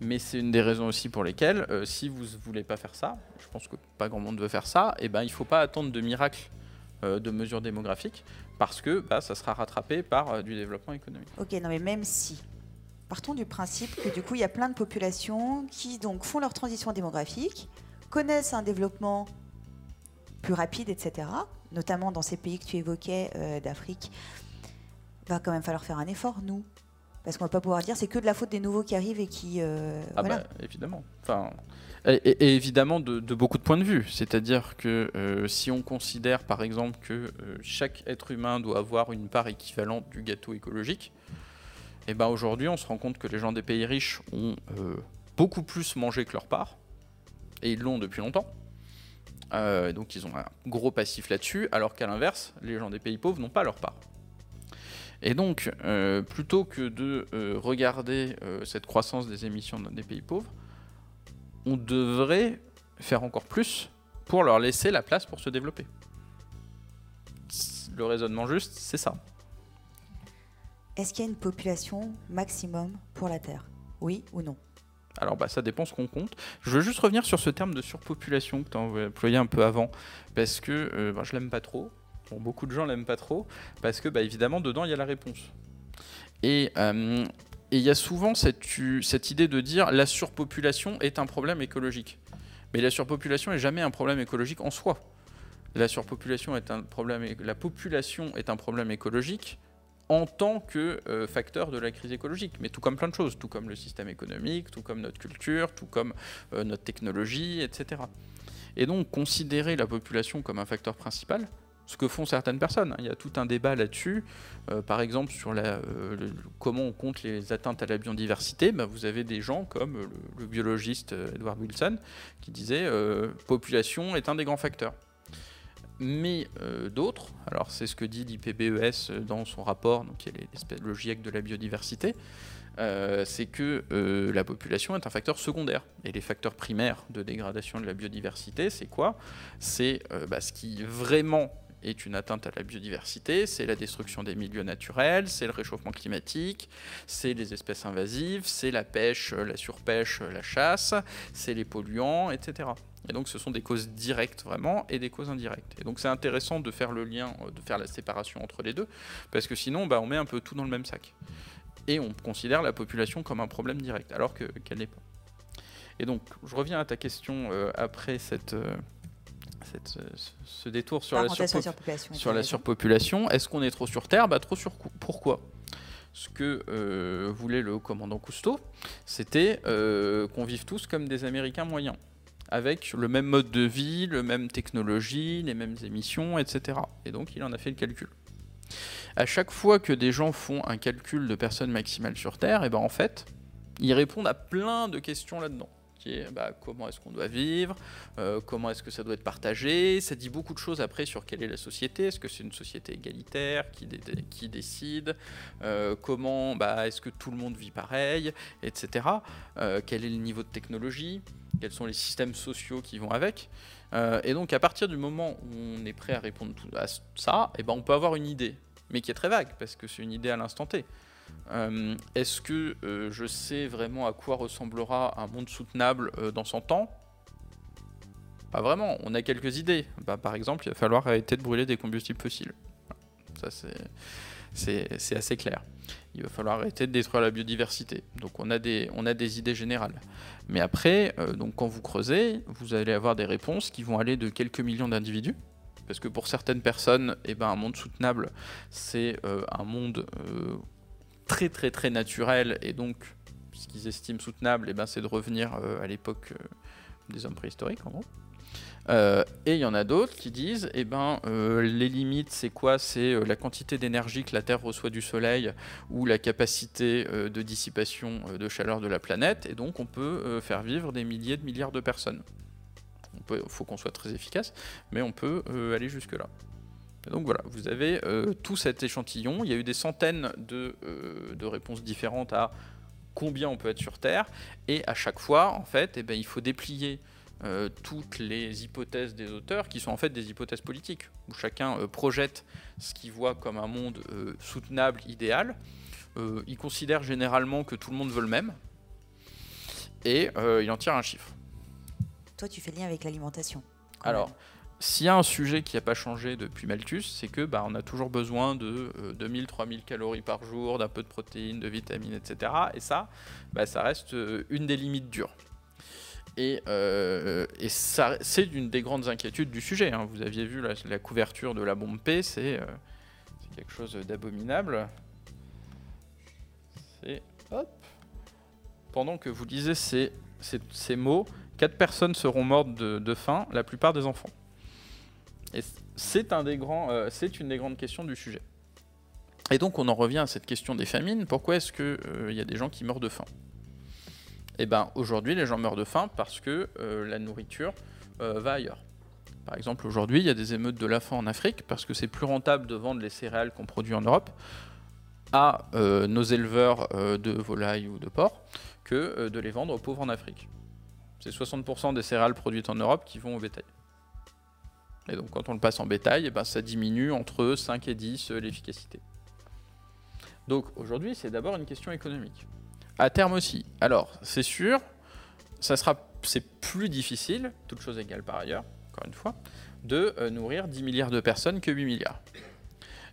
Mais c'est une des raisons aussi pour lesquelles, si vous ne voulez pas faire ça, je pense que pas grand monde veut faire ça, eh ben, il ne faut pas attendre de miracles de mesures démographiques parce que bah, ça sera rattrapé par du développement économique. Ok, non mais même si. Partons du principe que du coup il y a plein de populations qui donc font leur transition démographique, connaissent un développement plus rapide, etc., notamment dans ces pays que tu évoquais euh, d'Afrique, va quand même falloir faire un effort, nous. Parce qu'on ne va pas pouvoir dire c'est que de la faute des nouveaux qui arrivent et qui. Euh, ah bah, évidemment. Enfin, et, évidemment de, beaucoup de points de vue. C'est-à-dire que euh, si on considère par exemple que chaque être humain doit avoir une part équivalente du gâteau écologique, et eh ben aujourd'hui on se rend compte que les gens des pays riches ont beaucoup plus mangé que leur part et ils l'ont depuis longtemps. Euh, donc ils ont un gros passif là-dessus, alors qu'à l'inverse, les gens des pays pauvres n'ont pas leur part. Et donc, euh, plutôt que de euh, regarder cette croissance des émissions des pays pauvres, on devrait faire encore plus pour leur laisser la place pour se développer. Le raisonnement juste, c'est ça. Est-ce qu'il y a une population maximum pour la Terre? Oui ou non? Alors bah, ça dépend ce qu'on compte. Je veux juste revenir sur ce terme de surpopulation que tu as employé un peu avant, parce que euh, bah, je l'aime pas trop. beaucoup de gens l'aiment pas trop, parce que bah, évidemment dedans il y a la réponse. Euh, et il y a souvent cette, cette idée de dire la surpopulation est un problème écologique. Mais la surpopulation n'est jamais un problème écologique en soi. La surpopulation est un problème, la population est un problème écologique en tant que euh, facteur de la crise écologique, mais tout comme plein de choses, tout comme le système économique, tout comme notre culture, tout comme euh, notre technologie, etc. Et donc considérer la population comme un facteur principal, ce que font certaines personnes. Hein. Il y a tout un débat là-dessus, euh, par exemple sur comment on compte les atteintes à la biodiversité. Ben, vous avez des gens comme le, le biologiste Edward Wilson qui disait population est un des grands facteurs mais euh, d'autres, alors c'est ce que dit l'IPBES euh, dans son rapport, donc qui est le GIEC de la biodiversité, euh, c'est que la population est un facteur secondaire. Et les facteurs primaires de dégradation de la biodiversité, c'est quoi? C'est bah, ce qui vraiment est une atteinte à la biodiversité, c'est la destruction des milieux naturels, c'est le réchauffement climatique, c'est les espèces invasives, c'est la pêche, la surpêche, la chasse, c'est les polluants, etc. Et donc ce sont des causes directes vraiment et des causes indirectes. Et donc c'est intéressant de faire le lien, euh, de faire la séparation entre les deux, parce que sinon bah, on met un peu tout dans le même sac. Et on considère la population comme un problème direct, alors qu'elle n'est pas. Et donc je reviens à ta question euh, après cette, euh, cette, ce détour sur, la, surpopulation, sur la surpopulation. Est-ce qu'on est trop sur Terre? Bah, Trop sur Pourquoi? Ce que voulait le commandant Cousteau, c'était qu'on vive tous comme des Américains moyens avec le même mode de vie, le même technologie, les mêmes émissions, etc. Et donc il en a fait le calcul. À chaque fois que des gens font un calcul de personnes maximales sur Terre, et eh ben en fait, ils répondent à plein de questions là-dedans. Bah, comment est-ce qu'on doit vivre, euh, comment est-ce que ça doit être partagé. Ça dit beaucoup de choses après sur quelle est la société. Est-ce que c'est une société égalitaire qui, décide euh, Comment bah, est-ce que tout le monde vit pareil, etc. Euh, quel est le niveau de technologie Quels sont les systèmes sociaux qui vont avec Et donc à partir du moment où on est prêt à répondre à ça, eh ben, on peut avoir une idée, mais qui est très vague parce que c'est une idée à l'instant T. Euh, est-ce que euh, je sais vraiment à quoi ressemblera un monde soutenable euh, dans 100 ans? Pas vraiment, on a quelques idées. Bah, par exemple, il va falloir arrêter de brûler des combustibles fossiles. Ça, c'est assez clair. Il va falloir arrêter de détruire la biodiversité. Donc on a des, idées générales. Mais après, quand vous creusez, vous allez avoir des réponses qui vont aller de quelques millions d'individus. Parce que pour certaines personnes, eh ben, un monde soutenable, c'est un monde très très très naturel et donc ce qu'ils estiment soutenable, et eh ben, c'est de revenir euh, à l'époque euh, des hommes préhistoriques en gros. Euh, et il y en a d'autres qui disent, eh ben, les limites, c'est quoi? C'est la quantité d'énergie que la Terre reçoit du Soleil ou la capacité de dissipation de chaleur de la planète, et donc on peut faire vivre des milliers de milliards de personnes. Il faut qu'on soit très efficace, mais on peut aller jusque-là. Donc voilà, vous avez euh, tout cet échantillon. Il y a eu des centaines de, euh, réponses différentes à combien on peut être sur Terre. Et à chaque fois, en fait, eh ben, il faut déplier euh, toutes les hypothèses des auteurs, qui sont en fait des hypothèses politiques, où chacun projette ce qu'il voit comme un monde soutenable, idéal. il considère généralement que tout le monde veut le même. Et il en tire un chiffre. Toi, tu fais lien avec l'alimentation. Alors, s'il y a un sujet qui n'a pas changé depuis Malthus, c'est que bah, on a toujours besoin de 2000-3000 euh, calories par jour, d'un peu de protéines, de vitamines, etc. Et ça, bah, ça reste euh, une des limites dures. Et, euh, c'est une des grandes inquiétudes du sujet. Hein. Vous aviez vu la, couverture de la bombe P, c'est quelque chose d'abominable. C'est hop. Pendant que vous lisez ces, mots, 4 personnes seront mortes de faim, la plupart des enfants. Et euh, c'est une des grandes questions du sujet. Et donc on en revient à cette question des famines. Pourquoi est-ce qu'il euh, y a des gens qui meurent de faim? Eh bien aujourd'hui les gens meurent de faim parce que euh, la nourriture va ailleurs. Par exemple aujourd'hui il y a des émeutes de la faim en Afrique parce que c'est plus rentable de vendre les céréales qu'on produit en Europe à nos éleveurs de volailles ou de porcs que de les vendre aux pauvres en Afrique. C'est 60% des céréales produites en Europe qui vont au bétail. Et donc quand on le passe en bétail, eh ben, ça diminue entre 5 et 10 euh, l'efficacité. Donc aujourd'hui, c'est d'abord une question économique. À terme aussi. Alors, c'est sûr, ça sera, c'est plus difficile, toute chose égale par ailleurs, encore une fois, de euh, nourrir 10 milliards de personnes que 8 milliards.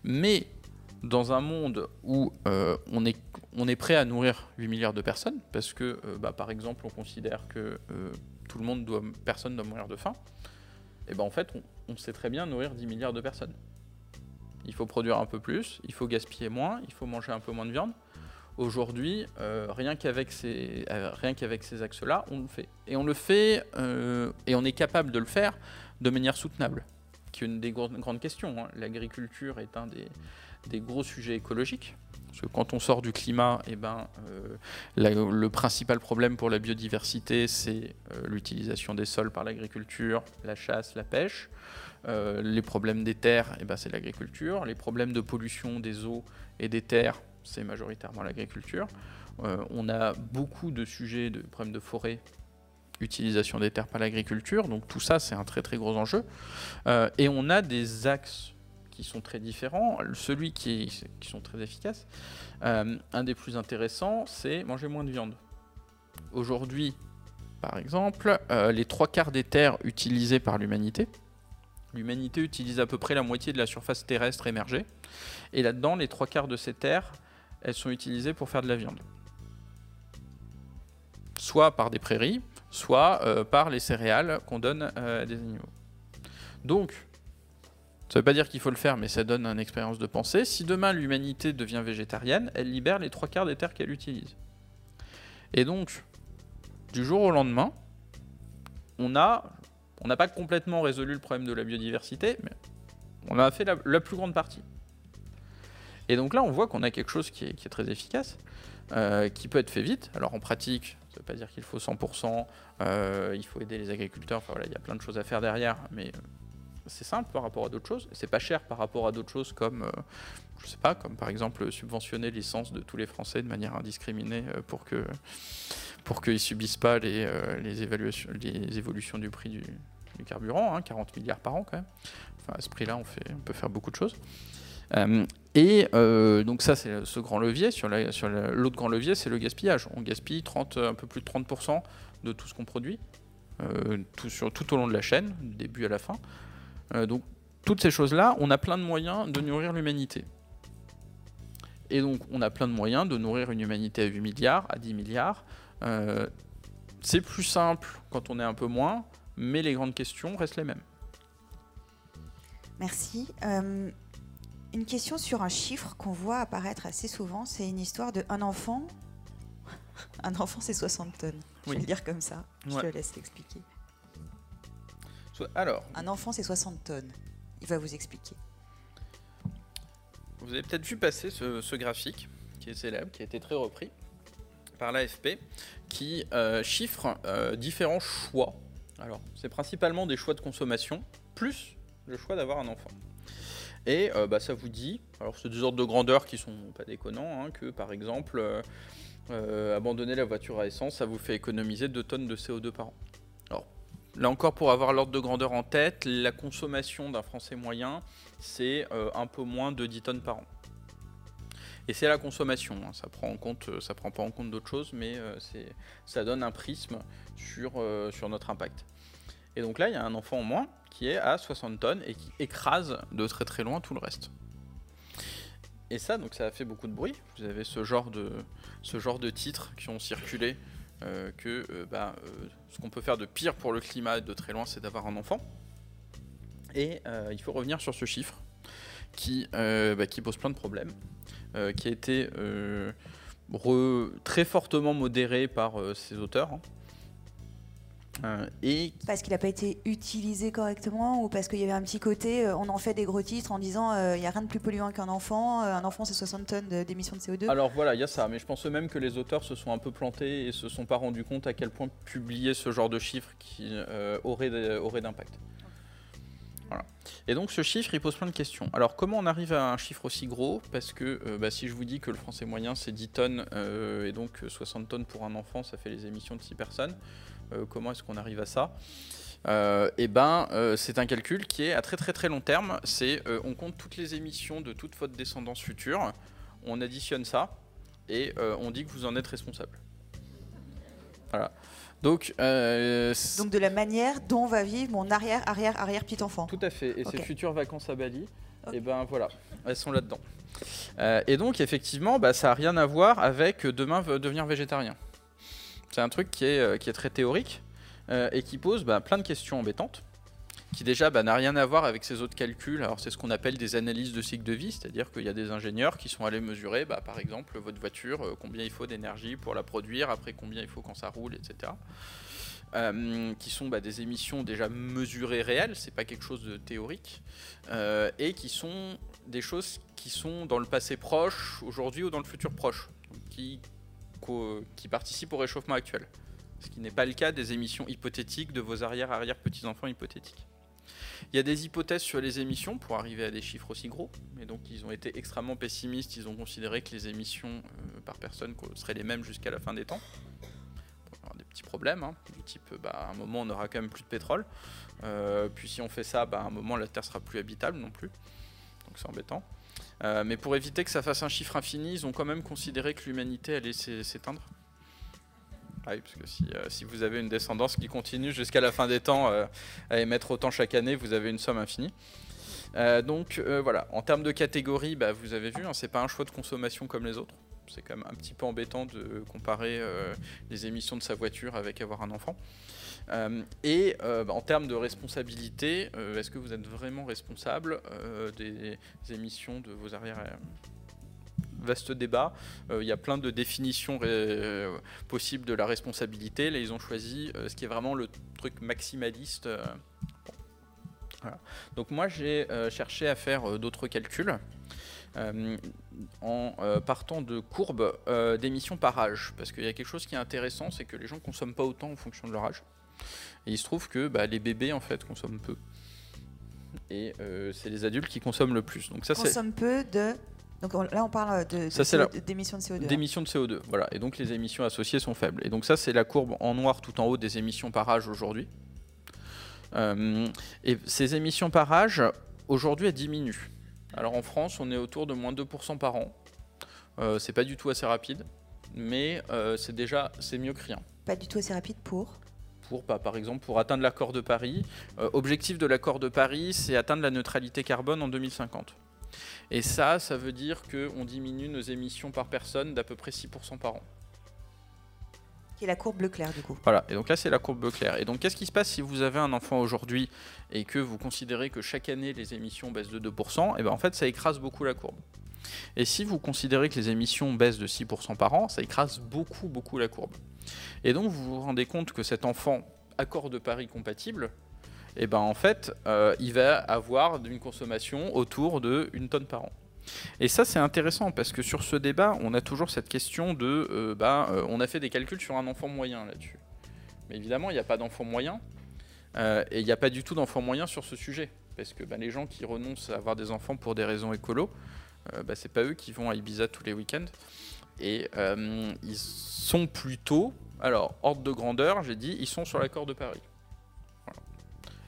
Mais dans un monde où euh, on, est, on est prêt à nourrir 8 milliards de personnes, parce que, bah, par exemple, on considère que tout le monde doit, personne doit mourir de faim, et ben en fait, on, sait très bien nourrir 10 milliards de personnes. Il faut produire un peu plus, il faut gaspiller moins, il faut manger un peu moins de viande. Aujourd'hui, euh, rien qu'avec ces, euh, rien qu'avec ces axes-là, on le fait. Et on le fait, euh, et on est capable de le faire de manière soutenable, qui est une des grandes questions. Hein. L'agriculture est un des, des gros sujets écologiques. Parce que quand on sort du climat, eh ben, euh, le principal problème pour la biodiversité, c'est euh, l'utilisation des sols par l'agriculture, la chasse, la pêche. Euh, les problèmes des terres, eh ben, c'est l'agriculture. Les problèmes de pollution des eaux et des terres, c'est majoritairement l'agriculture. on a beaucoup de sujets de problèmes de forêt utilisation des terres par l'agriculture. Donc tout ça, c'est un très très gros enjeu. et on a des axes qui sont très différents. Celui qui, qui sont très efficaces, euh, un des plus intéressants, c'est manger moins de viande. Aujourd'hui, par exemple, euh, les trois quarts des terres utilisées par l'humanité, l'humanité utilise à peu près la moitié de la surface terrestre émergée, et là-dedans, les trois quarts de ces terres, elles sont utilisées pour faire de la viande. Soit par des prairies, soit euh, par les céréales qu'on donne à des animaux. Donc, ça ne veut pas dire qu'il faut le faire, mais ça donne une expérience de pensée. Si demain l'humanité devient végétarienne, elle libère les trois quarts des terres qu'elle utilise. Et donc, du jour au lendemain, on n'a pas complètement résolu le problème de la biodiversité, mais on a fait la, plus grande partie. Et donc là, on voit qu'on a quelque chose qui est, très efficace, qui peut être fait vite. Alors en pratique, ça ne veut pas dire qu'il faut 100%, il faut aider les agriculteurs, enfin voilà, il y a plein de choses à faire derrière, mais c'est simple par rapport à d'autres choses. C'est pas cher par rapport à d'autres choses comme, euh, je sais pas, comme par exemple subventionner l'essence de tous les Français de manière indiscriminée euh, pour que pour qu'ils subissent pas les, euh, les, évaluations, les évolutions du prix du, carburant, 40 hein, milliards par an quand même. Enfin, à ce prix-là, on, on peut faire beaucoup de choses. et donc ça, c'est ce grand levier. Sur l'autre grand levier, c'est le gaspillage. On gaspille 30, un peu plus de 30% de tout ce qu'on produit, tout au long de la chaîne, du début à la fin. Euh, donc toutes ces choses-là, on a plein de moyens de nourrir l'humanité. Et donc on a plein de moyens de nourrir une humanité à 8 milliards, à 10 milliards. Euh, c'est plus simple quand on est un peu moins, mais les grandes questions restent les mêmes. Merci. Euh, une question sur un chiffre qu'on voit apparaître assez souvent, c'est une histoire de un enfant. Un enfant, c'est 60 tonnes. Je vais le dire comme ça. Je te laisse l'expliquer. Alors. Un enfant, c'est 60 tonnes. Il va vous expliquer. Vous avez peut-être vu passer ce, graphique qui est célèbre, qui a été très repris par l'AFP, qui euh, chiffre euh, différents choix. Alors, c'est principalement des choix de consommation, plus le choix d'avoir un enfant. Et euh, bah, ça vous dit, alors c'est des ordres de grandeur qui sont pas déconnants, hein, que par exemple, abandonner la voiture à essence, ça vous fait économiser 2 tonnes de CO2 par an. Là encore, pour avoir l'ordre de grandeur en tête, la consommation d'un Français moyen, c'est euh, un peu moins de 10 tonnes par an. Et c'est la consommation, hein. ça prend en compte, euh, ça prend pas en compte d'autres choses, mais euh, ça donne un prisme sur, notre impact. Et donc là, il y a un enfant en moins qui est à 60 tonnes et qui écrase de très très loin tout le reste. Et ça, donc ça a fait beaucoup de bruit. Vous avez ce genre de titres qui ont circulé euh, que euh, bah, euh, ce qu'on peut faire de pire pour le climat de très loin, c'est d'avoir un enfant. Et il faut revenir sur ce chiffre qui, bah, pose plein de problèmes, qui a été très fortement modéré par ses auteurs. Hein. Euh, et... Parce qu'il n'a pas été utilisé correctement ou parce qu'il y avait un petit côté, euh, on en fait des gros titres en disant euh, il n'y a rien de plus polluant qu'un enfant, un enfant c'est 60 tonnes d'émissions de, CO2 Alors voilà, il y a ça, mais je pense même que les auteurs se sont un peu plantés et se sont pas rendus compte à quel point publier ce genre de chiffres qui aurait, aurait d'impact. Et donc ce chiffre, il pose plein de questions. Alors comment on arrive à un chiffre aussi gros? Parce que bah, si je vous dis que le français moyen c'est 10 tonnes et donc 60 tonnes pour un enfant, ça fait les émissions de 6 personnes. Euh, comment est-ce qu'on arrive à ça? Euh, eh ben, euh, c'est un calcul qui est à très très très long terme. C'est on compte toutes les émissions de toute votre descendance future, on additionne ça et on dit que vous en êtes responsable. Voilà. Donc, Donc de la manière dont va vivre mon arrière arrière arrière petit enfant. Tout à fait. Et ces futures vacances à Bali, et eh ben voilà, elles sont là-dedans. et donc effectivement, bah, ça n'a rien à voir avec demain devenir végétarien. C'est un truc qui est, euh, qui est très théorique euh, et qui pose bah, plein de questions embêtantes qui déjà bah, n'a rien à voir avec ces autres calculs. Alors c'est ce qu'on appelle des analyses de cycle de vie, c'est-à-dire qu'il y a des ingénieurs qui sont allés mesurer, bah, par exemple, votre voiture, euh, combien il faut d'énergie pour la produire, après combien il faut quand ça roule, etc. qui sont des émissions déjà mesurées réelles, c'est pas quelque chose de théorique, et qui sont des choses qui sont dans le passé proche, aujourd'hui ou dans le futur proche, qui qui participent au réchauffement actuel. Ce qui n'est pas le cas des émissions hypothétiques de vos arrière-arrière-petits-enfants hypothétiques. Il y a des hypothèses sur les émissions pour arriver à des chiffres aussi gros, mais donc ils ont été extrêmement pessimistes, ils ont considéré que les émissions euh, par personne seraient les mêmes jusqu'à la fin des temps. Avoir des petits problèmes, hein, du type bah, à un moment on aura quand même plus de pétrole, euh, puis si on fait ça, bah, à un moment la Terre sera plus habitable non plus, donc c'est embêtant. Euh, mais pour éviter que ça fasse un chiffre infini, ils ont quand même considéré que l'humanité allait s'éteindre. Parce que si, euh, si, vous avez une descendance qui continue jusqu'à la fin des temps euh, à émettre autant chaque année, vous avez une somme infinie. donc voilà, en termes de catégorie, bah, vous avez vu, hein, c'est pas un choix de consommation comme les autres. C'est quand même un petit peu embêtant de comparer les émissions de sa voiture avec avoir un enfant. Euh, et euh, bah, en termes de responsabilité, euh, est-ce que vous êtes vraiment responsable des émissions de vos arrières vaste débat. Il y a plein de définitions possibles de la responsabilité. Là, ils ont choisi ce qui est vraiment le truc maximaliste. Donc moi, j'ai cherché à faire d'autres calculs. euh, en euh, partant de courbes euh, d'émissions par âge. Parce qu'il y a quelque chose qui est intéressant, c'est que les gens ne consomment pas autant en fonction de leur âge. Et il se trouve que bah, les bébés, en fait, consomment peu. Et euh, c'est les adultes qui consomment le plus. Donc ça, c'est consomme peu de. Donc on- là, on parle de, de la- d'émissions de CO2. hein. d'émissions de CO2. Voilà. Et donc les émissions associées sont faibles. Et donc ça, c'est la courbe en noir tout en haut des émissions par âge aujourd'hui. Euh, et ces émissions par âge, aujourd'hui, elles diminuent. Alors en France, on est autour de moins 2% par an. Euh, c'est pas du tout assez rapide, mais euh, c'est déjà c'est mieux que rien. Pas du tout assez rapide pour. Pour, bah, par exemple, pour atteindre l'accord de Paris, euh, objectif de l'accord de Paris, c'est atteindre la neutralité carbone en 2050. Et ça, ça veut dire qu'on diminue nos émissions par personne d'à peu près 6% par an. Qui est la courbe bleu clair du coup. Voilà, et donc là c'est la courbe bleu clair. Et donc qu'est-ce qui se passe si vous avez un enfant aujourd'hui et que vous considérez que chaque année les émissions baissent de 2% Et bien en fait ça écrase beaucoup la courbe. Et si vous considérez que les émissions baissent de 6% par an, ça écrase beaucoup beaucoup la courbe. Et donc vous vous rendez compte que cet enfant accord de Paris compatible, et ben en fait euh, il va avoir une consommation autour de une tonne par an. Et ça, c'est intéressant parce que sur ce débat, on a toujours cette question de, euh, bah, euh, on a fait des calculs sur un enfant moyen là-dessus. Mais évidemment, il n'y a pas d'enfant moyen et il n'y a pas du tout d'enfant moyen sur ce sujet. Parce que bah, les gens qui renoncent à avoir des enfants pour des raisons écolo, bah, c'est pas eux qui vont à Ibiza tous les week-ends. Et ils sont plutôt, alors, ordre de grandeur, j'ai dit, ils sont sur l'accord de Paris.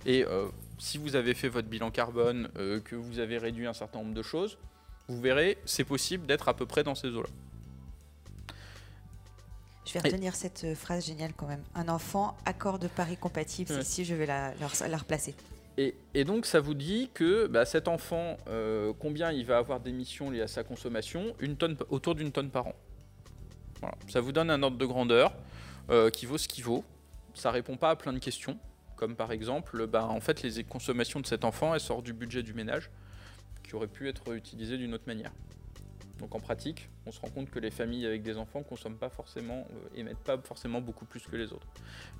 Et euh, si vous avez fait votre bilan carbone, euh, que vous avez réduit un certain nombre de choses, vous verrez, c'est possible d'être à peu près dans ces eaux-là. Je vais retenir cette euh, phrase géniale quand même. Un enfant, accord de Paris compatible. Ouais. Ici, je vais la, la- la replacer. Et, et donc ça vous dit que bah, cet enfant, euh, combien il va avoir d'émissions liées à sa consommation? Une tonne, autour d'une tonne par an. Voilà. Ça vous donne un ordre de grandeur euh, qui vaut ce qu'il vaut. Ça répond pas à plein de questions, comme par exemple, bah, en fait, les consommations de cet enfant, elles sortent du budget du ménage, qui aurait pu être utilisé d'une autre manière. Donc en pratique, on se rend compte que les familles avec des enfants consomment pas forcément, euh, émettent pas forcément beaucoup plus que les autres.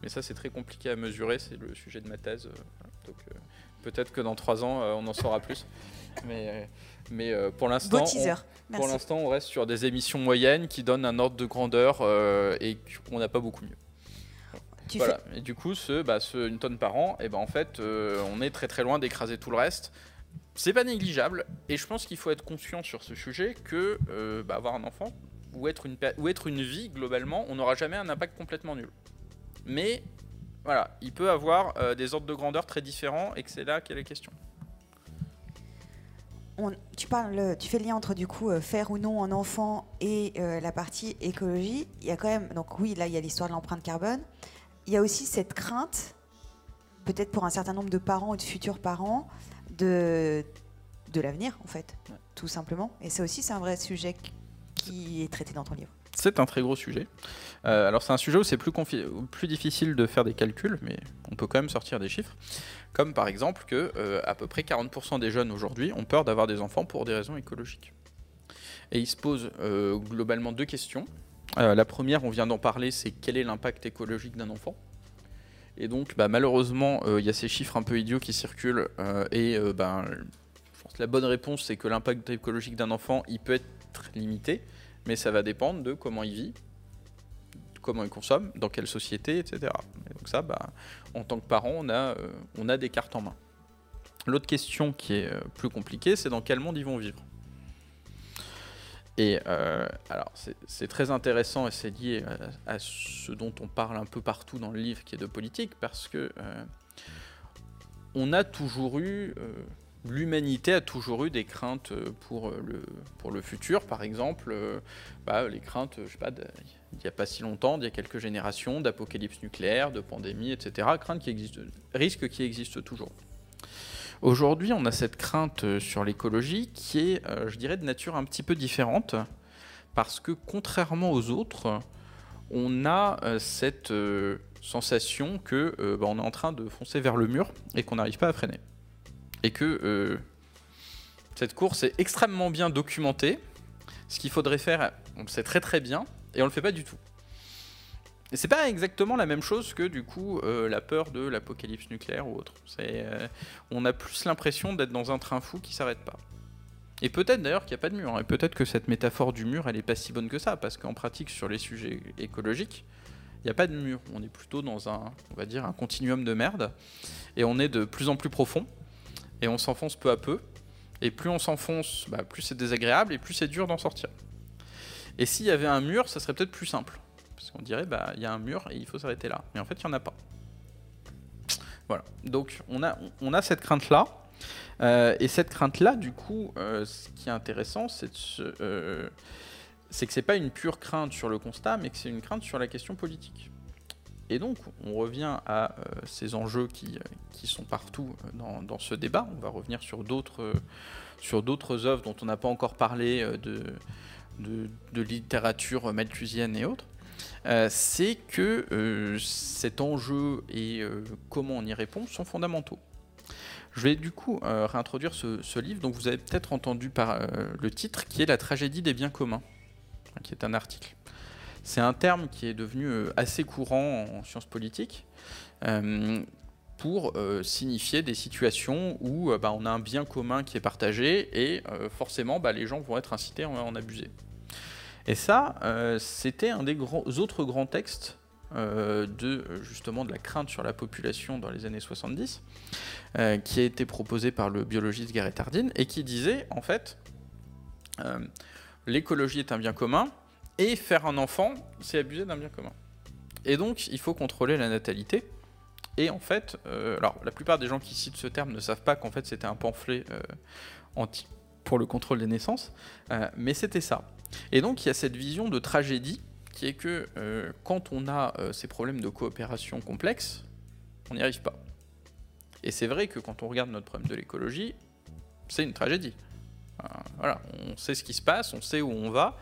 Mais ça, c'est très compliqué à mesurer, c'est le sujet de ma thèse. euh, voilà. Donc euh, peut-être que dans trois ans, euh, on en saura plus. Mais, mais pour l'instant, on- teaser. pour Merci. l'instant, on reste sur des émissions moyennes qui donnent un ordre de grandeur euh, et qu'on n'a pas beaucoup mieux. Tu Voilà. Et du coup, ce, bah, ce- une tonne par an, et ben en fait, euh, on est très très loin d'écraser tout le reste. C'est pas négligeable, et je pense qu'il faut être conscient sur ce sujet que euh, bah, avoir un enfant ou être une ou être une vie globalement, on n'aura jamais un impact complètement nul. Mais voilà, il peut avoir euh, des ordres de grandeur très différents, et que c'est là qu'est la question. On- tu parles, tu fais le lien entre du coup faire ou non un enfant et euh, la partie écologie. Il y a quand même, donc oui, là il y a l'histoire de l'empreinte carbone. Il y a aussi cette crainte, peut-être pour un certain nombre de parents ou de futurs parents, de de l'avenir en fait, Ouais. tout simplement. Et ça aussi, c'est un vrai sujet qui- est traité dans ton livre. C'est un très gros sujet. Euh, alors c'est un sujet où c'est plus difficile de faire des calculs, mais on peut quand même sortir des chiffres. Comme par exemple que euh, à peu près 40% des jeunes aujourd'hui ont peur d'avoir des enfants pour des raisons écologiques. Et ils se posent euh, globalement deux questions. Euh, la première, on vient d'en parler, c'est quel est l'impact écologique d'un enfant Et donc bah, malheureusement, euh, il y a ces chiffres un peu idiots qui circulent euh, et ben, je la bonne réponse c'est que l'impact écologique d'un enfant, il peut être limité mais ça va dépendre de comment il vit, comment il consomme, dans quelle société, etc. Et donc ça, bah, en tant que parent, on a, des cartes en main. L'autre question qui est plus compliquée, c'est dans quel monde ils vont vivre. Et euh, alors, c'est- très intéressant et c'est lié à, à ce dont on parle un peu partout dans le livre, qui est de politique, parce que euh, on a toujours eu, euh, l'humanité a toujours eu des craintes euh, pour euh, le, pour le futur, par exemple, euh, bah, les craintes, je sais pas, il n'y a pas si longtemps, d'il y a quelques générations, d'apocalypse nucléaire, de pandémie, etc., craintes qui existent, risques qui existent toujours. Aujourd'hui, on a cette crainte euh, sur l'écologie qui est, euh, je dirais, de nature un petit peu différente, parce que contrairement aux autres, on a euh, cette sensation que bah, on est en train de foncer vers le mur et qu'on n'arrive pas à freiner. Et que cette course est extrêmement bien documentée. Ce qu'il faudrait faire, on le sait très très bien, et on le fait pas du tout. Et c'est pas exactement la même chose que du coup euh, la peur de l'apocalypse nucléaire ou autre. Euh, on a plus l'impression d'être dans un train fou qui s'arrête pas. Et peut-être d'ailleurs qu'il n'y a pas de mur. Et peut-être que cette métaphore du mur, elle n'est pas si bonne que ça, parce qu'en pratique, sur les sujets écologiques, il n'y a pas de mur. On est plutôt dans un, on va dire, un continuum de merde. Et on est de plus en plus profond. Et on s'enfonce peu à peu. Et plus on s'enfonce, bah, plus c'est désagréable et plus c'est dur d'en sortir. Et s'il y avait un mur, ça serait peut-être plus simple. Qu'on dirait, bah, il y a un mur et il faut s'arrêter là. Mais en fait, il n'y en a pas. Voilà. Donc, on a, on cette crainte-là. Euh, et cette crainte-là, du coup, euh, ce qui est intéressant, c'est euh, c'est que c'est pas une pure crainte sur le constat, mais que c'est une crainte sur la question politique. Et donc, on revient à ces enjeux qui, sont partout dans, ce débat. On va revenir sur d'autres sur œuvres dont on n'a pas encore parlé de, de, de littérature malthusienne et autres. C'est que cet enjeu et comment on y répond sont fondamentaux. Je vais du coup euh, réintroduire ce, livre. Donc vous avez peut-être entendu par euh, le titre, qui est La tragédie des biens communs, qui est un article. C'est un terme qui est devenu euh, assez courant en sciences politiques pour signifier des situations où bah, on a un bien commun qui est partagé et forcément bah, les gens vont être incités à en abuser. Et ça, c'était un des autres grands textes euh, de justement de la crainte sur la population dans les années 70, euh, qui a été proposé par le biologiste Gareth Hardin et qui disait en fait euh, l'écologie est un bien commun et faire un enfant c'est abuser d'un bien commun. Et donc il faut contrôler la natalité. Et en fait, alors la plupart des gens qui citent ce terme ne savent pas qu'en fait c'était un pamphlet anti pour le contrôle des naissances, mais c'était ça. Et donc il y a cette vision de tragédie qui est que euh, quand on a euh, ces problèmes de coopération complexes, on n'y arrive pas. Et c'est vrai que quand on regarde notre problème de l'écologie, c'est une tragédie. Euh, voilà, on sait ce qui se passe, on sait où on va,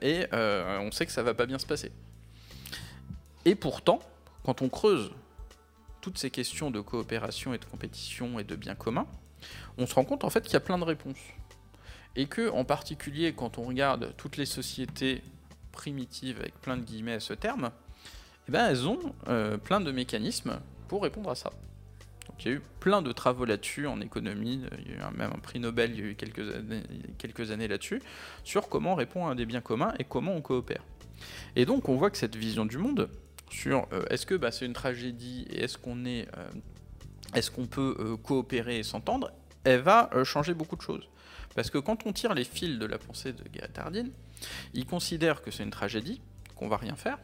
et on sait que ça va pas bien se passer. Et pourtant, quand on creuse toutes ces questions de coopération et de compétition et de bien commun, on se rend compte en fait qu'il y a plein de réponses. Et que, en particulier, quand on regarde toutes les sociétés primitives, avec plein de guillemets à ce terme, eh ben, elles ont euh, plein de mécanismes pour répondre à ça. Donc, il y a eu plein de travaux là-dessus en économie, il y a eu même un prix Nobel il y a eu quelques années, là-dessus, sur comment on répond à des biens communs et comment on coopère. Et donc on voit que cette vision du monde, sur euh, est-ce que bah, c'est une tragédie et est-ce qu'on est, euh, peut coopérer et s'entendre, elle va changer beaucoup de choses. Parce que quand on tire les fils de la pensée de Garrett Hardin, il considère que c'est une tragédie, qu'on va rien faire,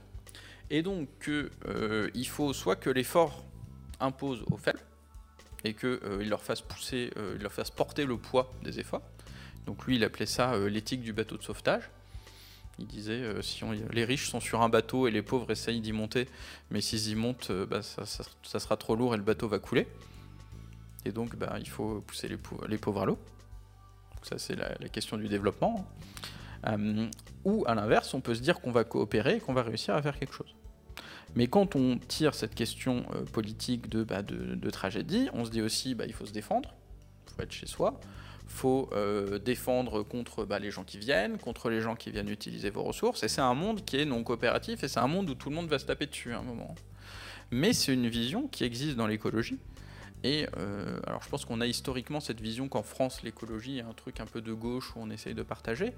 et donc qu'il euh, faut soit que l'effort impose aux faibles, et qu'il euh, leur fasse pousser, euh, il leur fasse porter le poids des efforts. Donc lui, il appelait ça l'éthique du bateau de sauvetage. Il disait si les riches sont sur un bateau et les pauvres essayent d'y monter, mais s'ils y montent, bah, ça, sera trop lourd et le bateau va couler. Et donc, bah, il faut pousser les, les pauvres à l'eau ça c'est la, question du développement. Euh, ou à l'inverse, on peut se dire qu'on va coopérer et qu'on va réussir à faire quelque chose. Mais quand on tire cette question euh, politique bah, de, de, tragédie, on se dit aussi bah, il faut se défendre, il faut être chez soi, il faut euh, défendre contre bah, les gens qui viennent, contre les gens qui viennent utiliser vos ressources, et c'est un monde qui est non coopératif, et c'est un monde où tout le monde va se taper dessus à un moment. Mais c'est une vision qui existe dans l'écologie, et euh, alors je pense qu'on a historiquement cette vision qu'en France l'écologie est un truc un peu de gauche où on essaye de partager,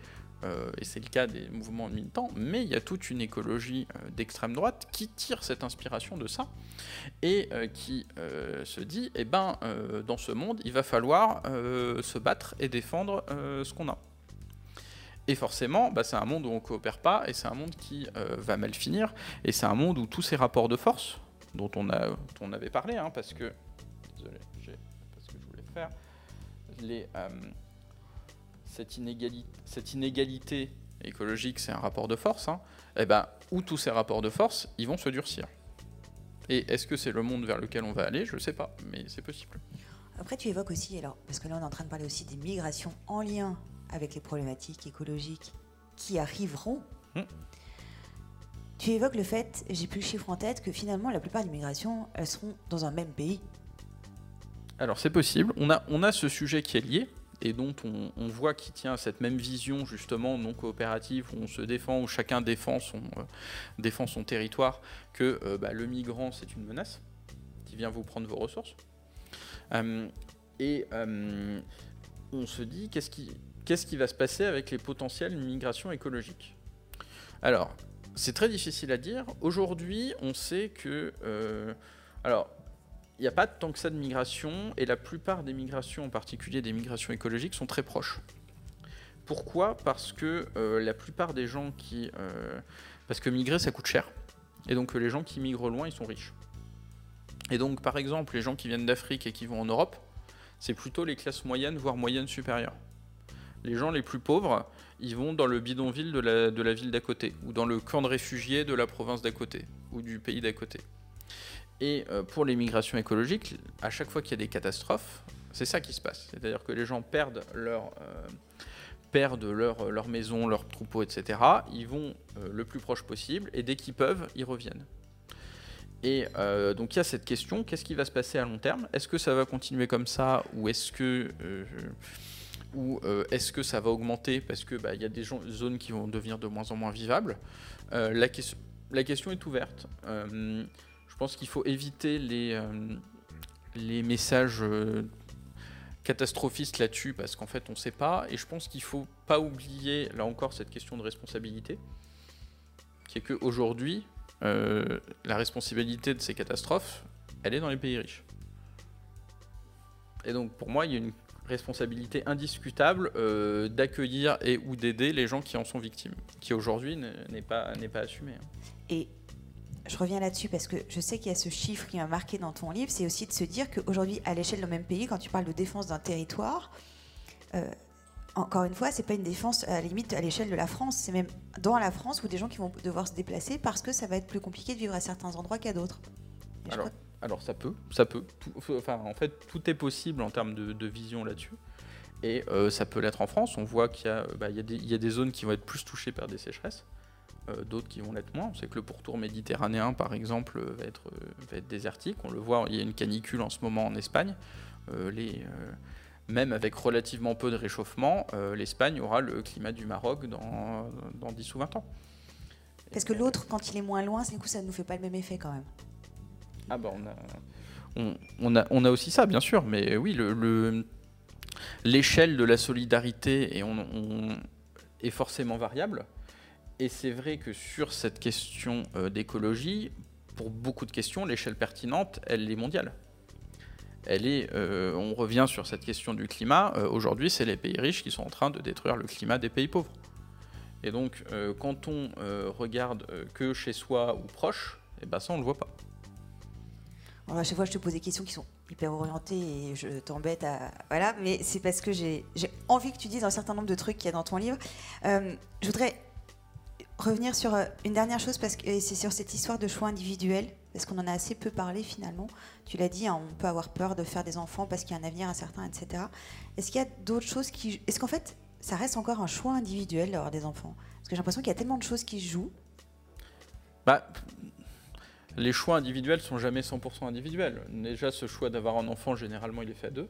euh, et c'est le cas des mouvements militants, mais il y a toute une écologie euh, d'extrême droite qui tire cette inspiration de ça, et qui se dit, eh ben dans ce monde il va falloir se battre et défendre ce qu'on a. Et forcément, bah, c'est un monde où on coopère pas, et c'est un monde qui va mal finir, et c'est un monde où tous ces rapports de force, dont on, a, dont on avait parlé, hein, parce que j'ai parce que je voulais faire. Les, euh, cette, inégalité, cette, inégalité, écologique, c'est un rapport de force. Hein, et eh ben, où tous ces rapports de force, ils vont se durcir. Et est-ce que c'est le monde vers lequel on va aller? Je ne sais pas, mais c'est possible. Après, tu évoques aussi, alors, parce que là, on est en train de parler aussi des migrations en lien avec les problématiques écologiques qui arriveront. Hmm. Tu évoques le fait, j'ai plus le chiffre en tête, que finalement, la plupart des migrations, elles seront dans un même pays. Alors c'est possible. On a, on a ce sujet qui est lié et dont on, voit qu'il tient à cette même vision justement non coopérative où on se défend, où chacun défend son, euh, défend son territoire, que euh, bah, le migrant c'est une menace qui vient vous prendre vos ressources. Euh, et on se dit qu'est-ce qui, qu'est-ce qui va se passer avec les potentielles migrations écologiques? Alors, c'est très difficile à dire. Aujourd'hui, on sait que... alors, il n'y a pas tant que ça de migration, et la plupart des migrations, en particulier des migrations écologiques, sont très proches. Pourquoi? Parce que euh, la plupart des gens qui... euh, parce que migrer, ça coûte cher. Et donc les gens qui migrent loin, ils sont riches. Et donc, par exemple, les gens qui viennent d'Afrique et qui vont en Europe, c'est plutôt les classes moyennes, voire moyennes supérieures. Les gens les plus pauvres, ils vont dans le bidonville de la ville d'à côté, ou dans le camp de réfugiés de la province d'à côté, ou du pays d'à côté. Et euh, pour les migrations écologiques, à chaque fois qu'il y a des catastrophes, c'est ça qui se passe. C'est-à-dire que les gens perdent leur, euh, perdent leur, leur maison, leurs troupeaux, etc. Ils vont euh, le plus proche possible, et dès qu'ils peuvent, ils reviennent. Et euh, donc il y a cette question, qu'est-ce qui va se passer à long terme? Est-ce que ça va continuer comme ça ou est-ce que, euh, ou, euh, est-ce que ça va augmenter? Parce que bah, il y a des zones qui vont devenir de moins en moins vivables Euh, la, ques- la question est ouverte. Euh, je pense qu'il faut éviter les, euh, messages euh, catastrophistes là-dessus parce qu'en fait on ne sait pas et je pense qu'il ne faut pas oublier là encore cette question de responsabilité qui est qu'aujourd'hui euh, la responsabilité de ces catastrophes, elle est dans les pays riches. Et donc pour moi, il y a une responsabilité indiscutable euh, d'accueillir et ou d'aider les gens qui en sont victimes, qui aujourd'hui n'est pas, assumée. hein. Je reviens là-dessus parce que je sais qu'il y a ce chiffre qui m'a marqué dans ton livre, c'est aussi de se dire qu'aujourd'hui, à l'échelle d'un même pays, quand tu parles de défense d'un territoire, euh, encore une fois, c'est pas une défense à la limite à l'échelle de la France, c'est même dans la France où des gens qui vont devoir se déplacer parce que ça va être plus compliqué de vivre à certains endroits qu'à d'autres. Alors, ça peut, ça peut. Tout- enfin, en fait, tout est possible en termes de, de vision là-dessus. Et euh, ça peut l'être en France. On voit qu'il y, a, bah, y, a des- il y a des zones qui vont être plus touchées par des sécheresses, d'autres qui vont l'être moins. On sait que le pourtour méditerranéen, par exemple, euh, va être, euh, va être désertique. On le voit, il y a une canicule en ce moment en Espagne. Euh, les, euh, même avec relativement peu de réchauffement, euh, l'Espagne aura le climat du Maroc dans, dans 10 ou 20 ans. Parce que l'autre, quand il est moins loin, du coup, ça ne nous fait pas le même effet quand même. Ah bah on a, on, on a, on a aussi ça bien sûr, mais oui, le, le- l'échelle de la solidarité on- est forcément variable. Et c'est vrai que sur cette question euh, d'écologie, pour beaucoup de questions, l'échelle pertinente, elle est mondiale. Elle est, euh, on revient sur cette question du climat. euh, Aujourd'hui, c'est les pays riches qui sont en train de détruire le climat des pays pauvres. Et donc, quand on regarde que chez soi ou proche, et ben ça, on le voit pas. À chaque fois, je te pose des questions qui sont hyper orientées et je t'embête à. Voilà, mais c'est parce que j'ai envie que tu dises un certain nombre de trucs qu'il y a dans ton livre. Je voudrais revenir sur euh, une dernière chose parce que c'est sur cette histoire de choix individuel parce qu'on en a assez peu parlé finalement. Tu l'as dit, hein, on peut avoir peur de faire des enfants parce qu'il y a un avenir incertain, etc. Est-ce qu'il y a d'autres choses qui. Est-ce qu'en fait, ça reste encore un choix individuel d'avoir des enfants? Parce que j'ai l'impression qu'il y a tellement de choses qui se jouent. Bah, les choix individuels sont jamais 100% individuels. Déjà, ce choix d'avoir un enfant, généralement, il est fait à deux.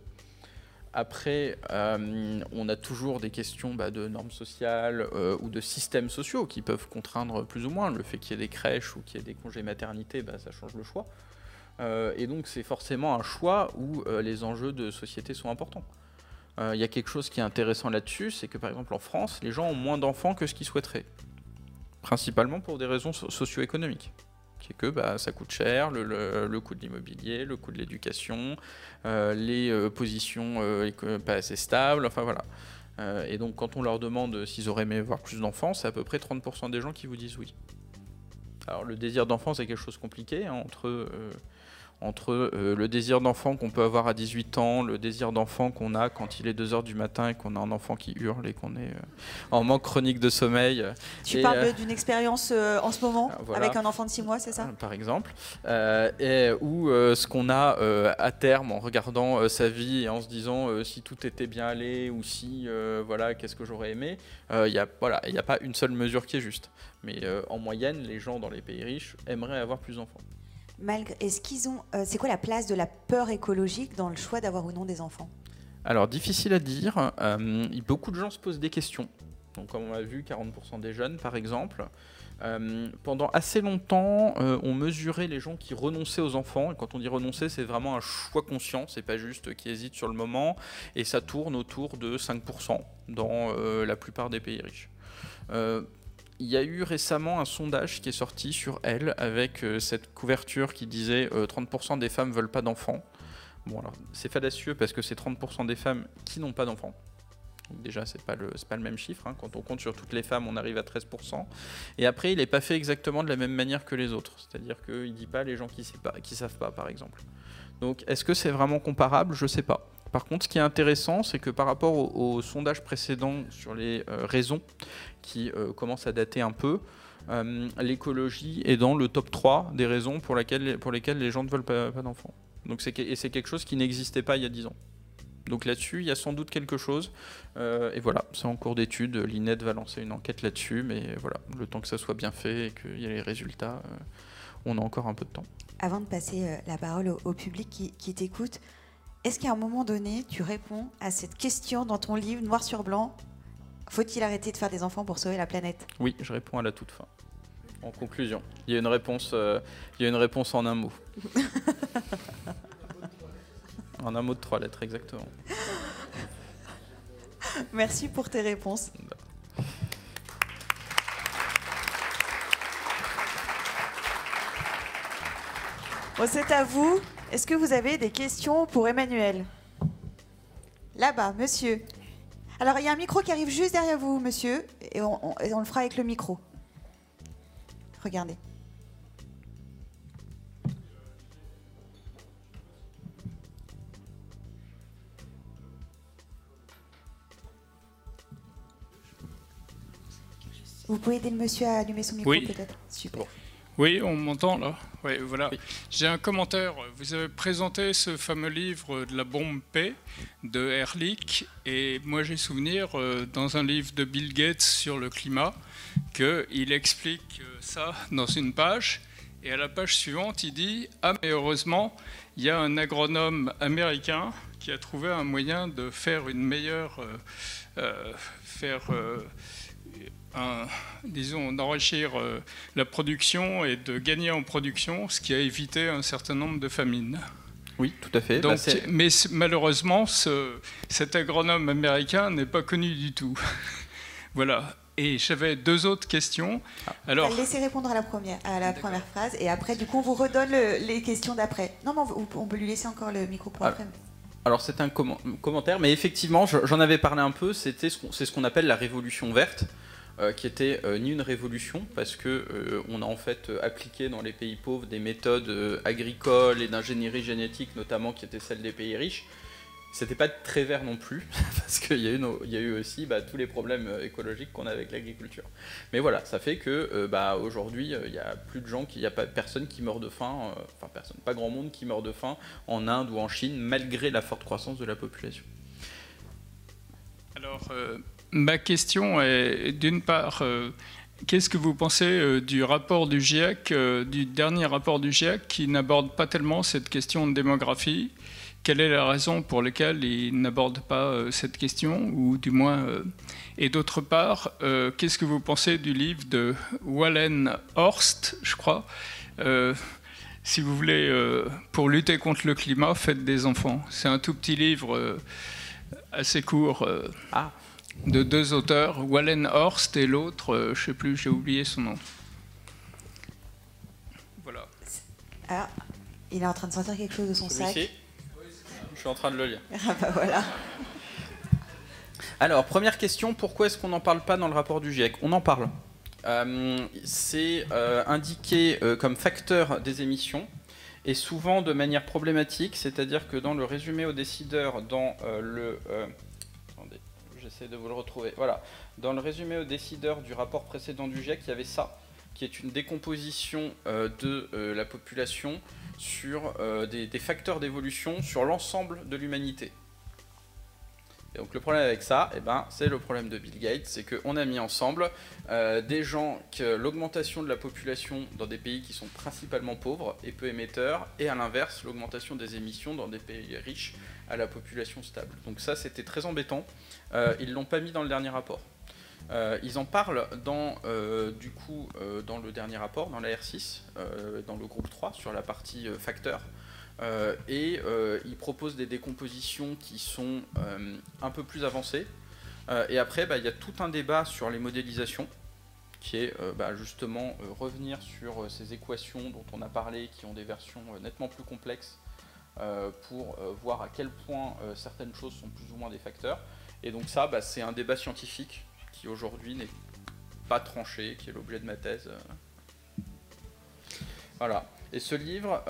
Après, euh, on a toujours des questions bah, de normes sociales euh, ou de systèmes sociaux qui peuvent contraindre plus ou moins. Le fait qu'il y ait des crèches ou qu'il y ait des congés maternité, bah, ça change le choix. Euh, et donc, c'est forcément un choix où les enjeux de société sont importants. Il y a quelque chose qui est intéressant là-dessus, c'est que par exemple en France, les gens ont moins d'enfants que ce qu'ils souhaiteraient principalement pour des raisons so- socio-économiques. Qui est que bah, ça coûte cher, le, le- coût de l'immobilier, le coût de l'éducation, euh, les euh, positions euh, pas assez stables, enfin voilà. Et donc quand on leur demande s'ils auraient aimé avoir plus d'enfants, c'est à peu près 30% des gens qui vous disent oui. Alors le désir d'enfant c'est quelque chose de compliqué, hein, entre, entre euh, le désir d'enfant qu'on peut avoir à 18 ans, le désir d'enfant qu'on a quand il est 2h du matin et qu'on a un enfant qui hurle et qu'on est euh, en manque chronique de sommeil. Tu Et, parles euh, d'une expérience euh, en ce moment voilà. avec un enfant de 6 mois, c'est ça? Par exemple, et, ou ce qu'on a à terme en regardant sa vie et en se disant si tout était bien allé ou si voilà qu'est-ce que j'aurais aimé. Il n'y a voilà il a pas une seule mesure qui est juste. Mais en moyenne, les gens dans les pays riches aimeraient avoir plus d'enfants. Malgré, est-ce qu'ils ont, euh, c'est quoi la place de la peur écologique dans le choix d'avoir ou non des enfants? Alors difficile à dire. euh, beaucoup de gens se posent des questions. Donc comme on a vu, 40% des jeunes par exemple. Euh, pendant assez longtemps, on mesurait les gens qui renonçaient aux enfants. Et quand on dit renoncer, c'est vraiment un choix conscient, c'est pas juste qui hésite sur le moment. Et ça tourne autour de 5% dans la plupart des pays riches. Il y a eu récemment un sondage qui est sorti sur Elle avec cette couverture qui disait 30% des femmes veulent pas d'enfants. Bon alors c'est fallacieux parce que c'est 30% des femmes qui n'ont pas d'enfants. Déjà, c'est pas le pas le même chiffre. Hein. Quand on compte sur toutes les femmes, on arrive à 13%. Et après, il n'est pas fait exactement de la même manière que les autres. C'est-à-dire qu'il ne dit pas les gens qui ne savent pas, par exemple. Donc, est-ce que c'est vraiment comparable? Je ne sais pas. Par contre, ce qui est intéressant, c'est que par rapport au, sondage précédent sur les euh, raisons qui euh, commencent à dater un peu, euh, l'écologie est dans le top 3 des raisons pour, lesquelles les gens ne veulent pas, d'enfants. Donc et c'est quelque chose qui n'existait pas il y a 10 ans. Donc là-dessus, il y a sans doute quelque chose. Euh, et voilà, c'est en cours d'étude. L'INED va lancer une enquête là-dessus. Mais voilà, le temps que ça soit bien fait et qu'il y ait les résultats, on a encore un peu de temps. Avant de passer la parole au, public qui t'écoute, est-ce qu'à un moment donné, tu réponds à cette question dans ton livre, noir sur blanc? Faut-il arrêter de faire des enfants pour sauver la planète Oui, je réponds à la toute fin. En conclusion, il y a une réponse, il y a une réponse en un mot. En un mot de trois lettres, exactement. Merci pour tes réponses. Bon, c'est à vous. Est-ce que vous avez des questions pour Emmanuel? Là-bas, monsieur. Alors, il y a un micro qui arrive juste derrière vous, monsieur, et on, on le fera avec le micro. Regardez. Vous pouvez aider le monsieur à allumer son micro peut-être Super. Oui, on m'entend là. Oui, voilà. J'ai un commentaire. Vous avez présenté ce fameux livre de la bombe P de Ehrlich, et moi j'ai souvenir euh, dans un livre de Bill Gates sur le climat qu'il explique euh, ça dans une page, et à la page suivante il dit ah mais heureusement il y a un agronome américain qui a trouvé un moyen de faire une meilleure euh, faire disons, d'enrichir euh, la production et de gagner en production, ce qui a évité un certain nombre de famines. Oui, tout à fait. Bah, mais malheureusement, ce, cet agronome américain n'est pas connu du tout. voilà. Et j'avais deux autres questions. Ah. Alors, laissez répondre à la première, à la première phrase, et après, du coup, on vous redonne les questions d'après. Non, mais on, peut lui laisser encore le micro pour ah. après. Alors c'est un commentaire, mais effectivement, j'en avais parlé un peu. C'était c'est ce qu'on appelle la révolution verte. Euh, qui était euh, ni une révolution, parce que euh, on a en fait appliqué dans les pays pauvres des méthodes agricoles et d'ingénierie génétique, notamment qui étaient celles des pays riches. C'était pas très vert non plus, parce qu'il y, a eu y aussi bah, tous les problèmes écologiques qu'on a avec l'agriculture. Mais voilà, ça fait que bah, aujourd'hui, il n'y a plus de gens, il n'y a pas personne qui meurt de faim, enfin personne, pas grand monde qui meurt de faim en Inde ou en Chine, malgré la forte croissance de la population. Alors, Ma question est d'une part, euh, qu'est-ce que vous pensez euh, du rapport du GIEC, euh, du dernier rapport du GIEC, qui n'aborde pas tellement cette question de démographie? Quelle est la raison pour laquelle il n'aborde pas cette question, ou du moins Et d'autre part, qu'est-ce que vous pensez du livre de Wallen Horst, je crois? Si vous voulez, pour lutter contre le climat, faites des enfants. C'est un tout petit livre assez court. Ah de deux auteurs, Wallen Horst et l'autre, euh, je ne sais plus, j'ai oublié son nom. Voilà. Ah, il est en train de sortir quelque chose de son sac. Je suis en train de le lire. Ah bah voilà. Alors, première question, pourquoi est-ce qu'on n'en parle pas dans le rapport du GIEC? On en parle. Euh, c'est euh, indiqué comme facteur des émissions et souvent de manière problématique, c'est-à-dire que dans le résumé aux décideurs, dans le j'essaie de vous le retrouver. Voilà. Dans le résumé aux décideurs du rapport précédent du GIEC, il y avait ça, qui est une décomposition euh, de euh, la population sur euh, des, facteurs d'évolution sur l'ensemble de l'humanité. Et donc le problème avec ça, eh ben, c'est le problème de Bill Gates, c'est qu'on a mis ensemble des gens que l'augmentation de la population dans des pays qui sont principalement pauvres et peu émetteurs, et à l'inverse, l'augmentation des émissions dans des pays riches à la population stable. Donc ça, c'était très embêtant. Euh, ils l'ont pas mis dans le dernier rapport. ils en parlent dans, du coup, dans le dernier rapport, dans la R6, dans le groupe 3, sur la partie facteurs. Et ils proposent des décompositions qui sont un peu plus avancées. et après, bah, il y a tout un débat sur les modélisations qui est euh, bah, justement euh, revenir sur euh, ces équations dont on a parlé, qui ont des versions nettement plus complexes, pour voir à quel point certaines choses sont plus ou moins des facteurs. Et donc ça, bah, c'est un débat scientifique qui aujourd'hui n'est pas tranché, qui est l'objet de ma thèse. Voilà. Et ce livre,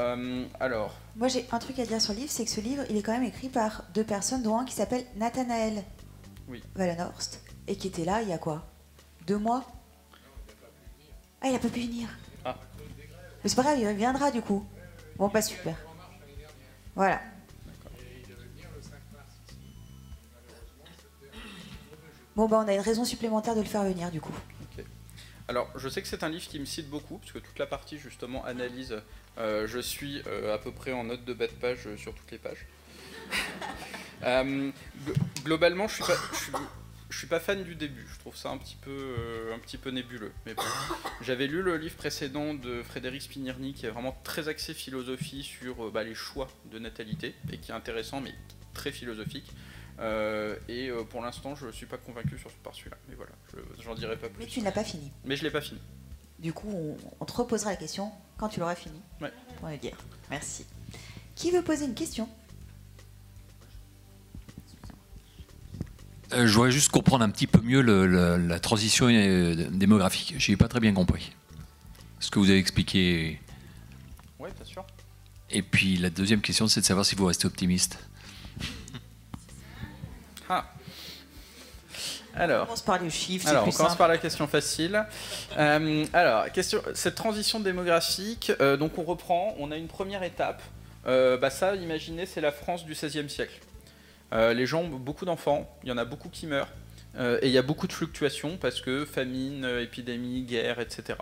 alors. Moi j'ai un truc à dire sur le livre, c'est que ce livre, il est quand même écrit par deux personnes, dont un qui s'appelle Nathanaël oui. Wallenhorst, et qui était là il y a quoi? Deux mois? Ah, il a pas pu venir. Ah. Mais c'est pas grave, il reviendra du coup. Bon, pas super. Voilà. Bon, bah, on a une raison supplémentaire de le faire venir du coup. Alors, je sais que c'est un livre qui me cite beaucoup, parce que toute la partie justement analyse, euh, je suis euh, à peu près en note de bas de page euh, sur toutes les pages. globalement, je suis pas, je suis pas fan du début. Je trouve ça un petit peu, un petit peu nébuleux. Mais J'avais lu le livre précédent de Frédéric Spinirny qui est vraiment très axé philosophie sur bah, les choix de natalité et qui est intéressant mais très philosophique. Euh, et pour l'instant, je ne suis pas convaincu sur par celui-là. Mais voilà, j'en dirai pas plus. Mais tu n'as pas fini. Mais je l'ai pas fini. Du coup, on, te reposera la question quand tu l'auras fini. Ouais. Pour le dire. Merci. Qui veut poser une question? Euh, je voudrais juste comprendre un petit peu mieux la transition euh, démographique. Je n'ai pas très bien compris. Ce que vous avez expliqué. Oui, bien sûr. Et puis la deuxième question, c'est de savoir si vous restez optimiste. Alors, on commence par les chiffres. Alors, on commence par la question facile. Euh, alors, question, cette transition démographique, donc on reprend, on a une première étape. bah ça, imaginez, c'est la France du XVIe siècle. Euh, les gens ont beaucoup d'enfants, il y en a beaucoup qui meurent, euh, et il y a beaucoup de fluctuations parce que famine, euh, épidémie, guerre, etc.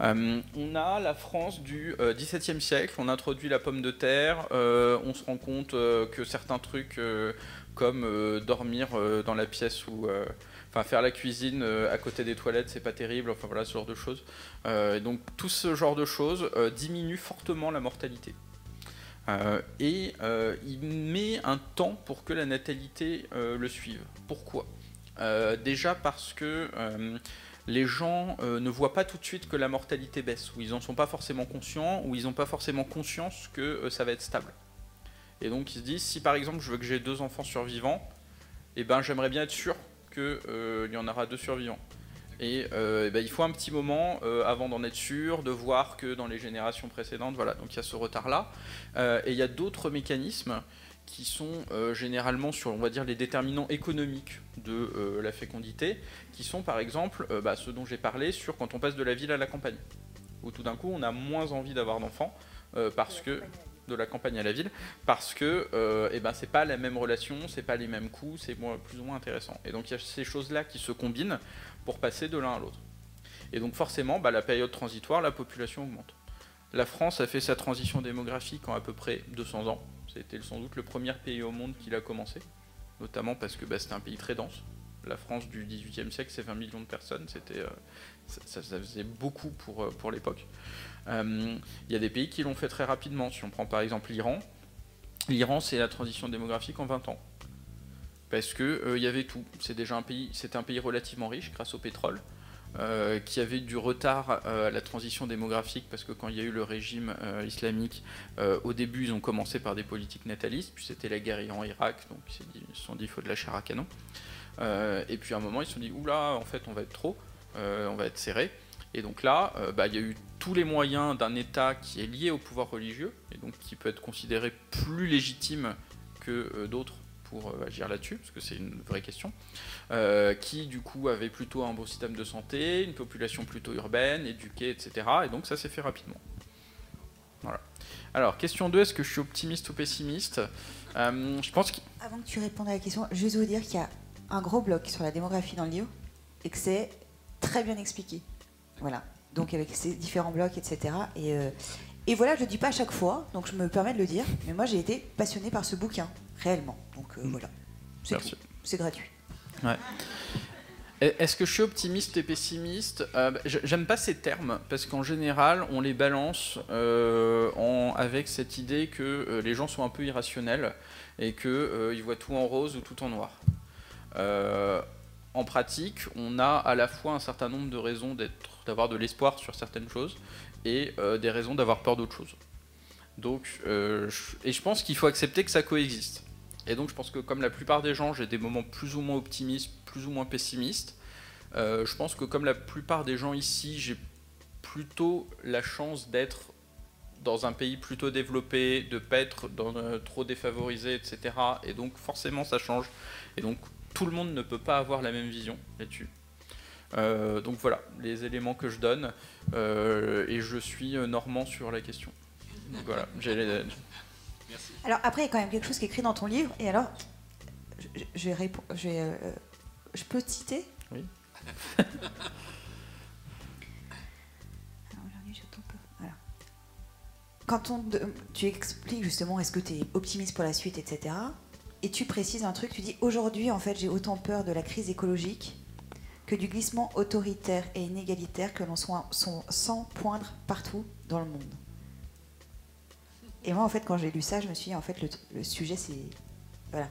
on a la France du XVIIe siècle, on introduit la pomme de terre, on se rend compte que certains trucs comme dormir dans la pièce ou enfin faire la cuisine à côté des toilettes, c'est pas terrible, enfin voilà ce genre de choses. donc tout ce genre de choses diminue fortement la mortalité. Euh, et euh, il met un temps pour que la natalité euh, le suive. Pourquoi? Déjà parce que les gens ne voient pas tout de suite que la mortalité baisse, ou ils n'en sont pas forcément conscients, ou ils n'ont pas forcément conscience que ça va être stable. Et donc ils se disent, si par exemple je veux que j'ai deux enfants survivants, eh ben, j'aimerais bien être sûr qu'il y en aura deux survivants. Et, euh, ben, il faut un petit moment euh, avant d'en être sûr, de voir que dans les générations précédentes, voilà, donc il y a ce retard-là. Euh, et il y a d'autres mécanismes qui sont généralement sur, on va dire, les déterminants économiques de la fécondité, qui sont par exemple bah, ceux dont j'ai parlé sur quand on passe de la ville à la campagne, où tout d'un coup on a moins envie d'avoir d'enfants parce que de la campagne à la ville parce que eh ben c'est pas la même relation, c'est pas les mêmes coûts, c'est plus ou moins intéressant. Et donc il y a ces choses-là qui se combinent pour passer de l'un à l'autre. Et donc forcément, bah, la période transitoire, la population augmente. La France a fait sa transition démographique en à peu près 200 ans. C'était sans doute le premier pays au monde qui l'a commencé, notamment parce que bah, c'était un pays très dense. La France du XVIIIe siècle, c'est 20 millions de personnes, euh, ça, faisait beaucoup pour, euh, pour l'époque. Euh, il y a des pays qui l'ont fait très rapidement. Si on prend par exemple l'Iran, l'Iran c'est la transition démographique en 20 ans parce que euh, il y avait tout. C'est déjà un pays, c'était un pays relativement riche grâce au pétrole, euh, qui avait du retard à la transition démographique parce que quand il y a eu le régime islamique, au début ils ont commencé par des politiques natalistes, puis c'était la guerre Iran-Irak, donc ils se sont dit il faut de la chair à canon. et puis à un moment ils se sont dit oula en fait on va être trop, on va être serré. Et donc là, bah, il y a eu tous les moyens d'un État qui est lié au pouvoir religieux, et donc qui peut être considéré plus légitime que d'autres pour euh, agir là-dessus, parce que c'est une vraie question, euh, qui du coup avait plutôt un beau système de santé, une population plutôt urbaine, éduquée, etc. Et donc ça s'est fait rapidement. Voilà. Alors, question 2, est-ce que je suis optimiste ou pessimiste? Euh, Je pense Avant que tu répondes à la question, juste vous dire qu'il y a un gros bloc sur la démographie dans le livre et que c'est très bien expliqué. Voilà. Donc avec ces différents blocs, etc. Et, et voilà, je ne le dis pas à chaque fois, donc je me permets de le dire, mais moi j'ai été passionnée par ce bouquin, réellement. Donc euh, mm. voilà, c'est gratuit. Ouais. Est-ce que je suis optimiste et pessimiste? Euh, bah, J'aime pas ces termes parce qu'en général, on les balance euh, en, avec cette idée que euh, les gens sont un peu irrationnels et qu'ils voient tout en rose ou tout en noir. en pratique, on a à la fois un certain nombre de raisons d'avoir de l'espoir sur certaines choses et des raisons d'avoir peur d'autres choses. Donc, et je pense qu'il faut accepter que ça coexiste. Et donc, je pense que comme la plupart des gens, j'ai des moments plus ou moins optimistes, plus ou moins pessimiste. Euh, je pense que comme la plupart des gens ici, j'ai plutôt la chance d'être dans un pays plutôt développé, de pas être dans, euh, trop défavorisé, etc. Et donc forcément ça change. Et donc tout le monde ne peut pas avoir la même vision là-dessus. Euh, donc voilà les éléments que je donne et je suis normand sur la question. voilà, Merci. Alors après il y a quand même quelque chose qui est écrit dans ton livre et alors je, je vais, je vais je peux te citer? Oui. Quand on, tu expliques justement est-ce que tu es optimiste pour la suite, etc. Et tu précises un truc, tu dis aujourd'hui en fait j'ai autant peur de la crise écologique que du glissement autoritaire et inégalitaire que l'on sans poindre partout dans le monde. Et moi en fait quand j'ai lu ça, je me suis dit en fait le, le sujet c'est voilà,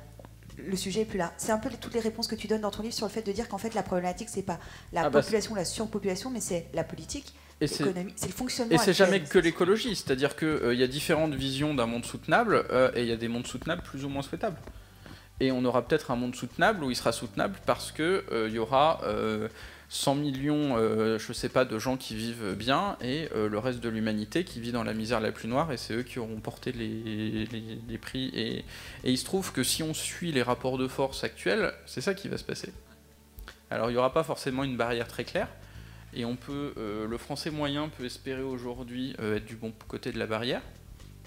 le sujet est plus là. C'est un peu toutes les réponses que tu donnes dans ton livre sur le fait de dire qu'en fait la problématique c'est pas la ah bah, population, la surpopulation, mais c'est la politique, l'économie, c'est le fonctionnement. Et c'est jamais que l'écologie, c'est-à-dire qu'il euh, y a différentes visions d'un monde soutenable euh, et il y a des mondes soutenables plus ou moins souhaitables. Et on aura peut-être un monde soutenable où il sera soutenable parce que euh, il y aura 100 millions, euh, je sais pas, de gens qui vivent bien et euh, le reste de l'humanité qui vit dans la misère la plus noire et c'est eux qui auront porté les, prix. Et, il se trouve que si on suit les rapports de force actuels, c'est ça qui va se passer. Alors il n'y aura pas forcément une barrière très claire et on peut, euh, le français moyen peut espérer aujourd'hui être du bon côté de la barrière.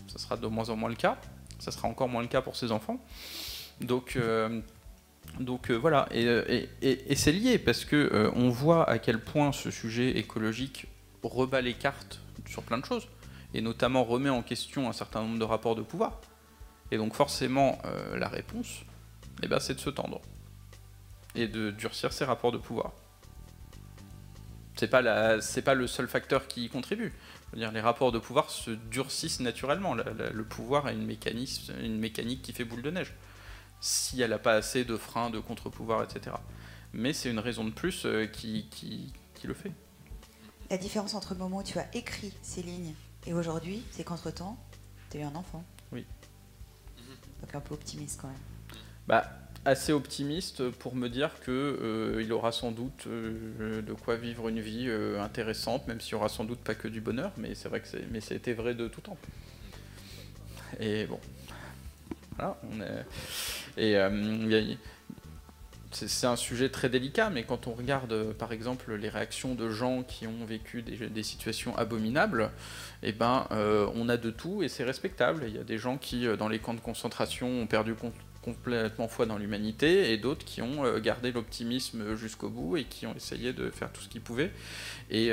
Ça sera de moins en moins le cas. Ça sera encore moins le cas pour ses enfants. Donc donc euh, voilà, euh, et, c'est lié parce que euh, on voit à quel point ce sujet écologique rebat les cartes sur plein de choses, et notamment remet en question un certain nombre de rapports de pouvoir. Et donc forcément, la réponse, eh ben, c'est de se tendre et de durcir ces rapports de pouvoir. C'est pas pas le seul facteur qui y contribue. dire, les rapports de pouvoir se durcissent naturellement. le pouvoir a une, une mécanique qui fait boule de neige si elle n'a pas assez de freins, de contre-pouvoir, etc. Mais c'est une raison de plus euh, qui, qui, le fait. La différence entre le moment où tu as écrit ces lignes et aujourd'hui, c'est qu'entre-temps, tu as eu un enfant. Oui. Donc un peu optimiste quand même. Bah, assez optimiste pour me dire que euh, il aura sans doute euh, de quoi vivre une vie intéressante, même s'il aura sans doute pas que du bonheur, mais c'est vrai que c'est, mais c'était vrai de tout temps. Et bon, voilà, on est, et euh, c'est un sujet très délicat, mais quand on regarde euh, par exemple les réactions de gens qui ont vécu des, situations abominables, eh ben, euh, on a de tout et c'est respectable. Il y a des gens qui, dans les camps de concentration, ont perdu complètement foi dans l'humanité et d'autres qui ont gardé l'optimisme jusqu'au bout et qui ont essayé de faire tout ce qu'ils pouvaient. Et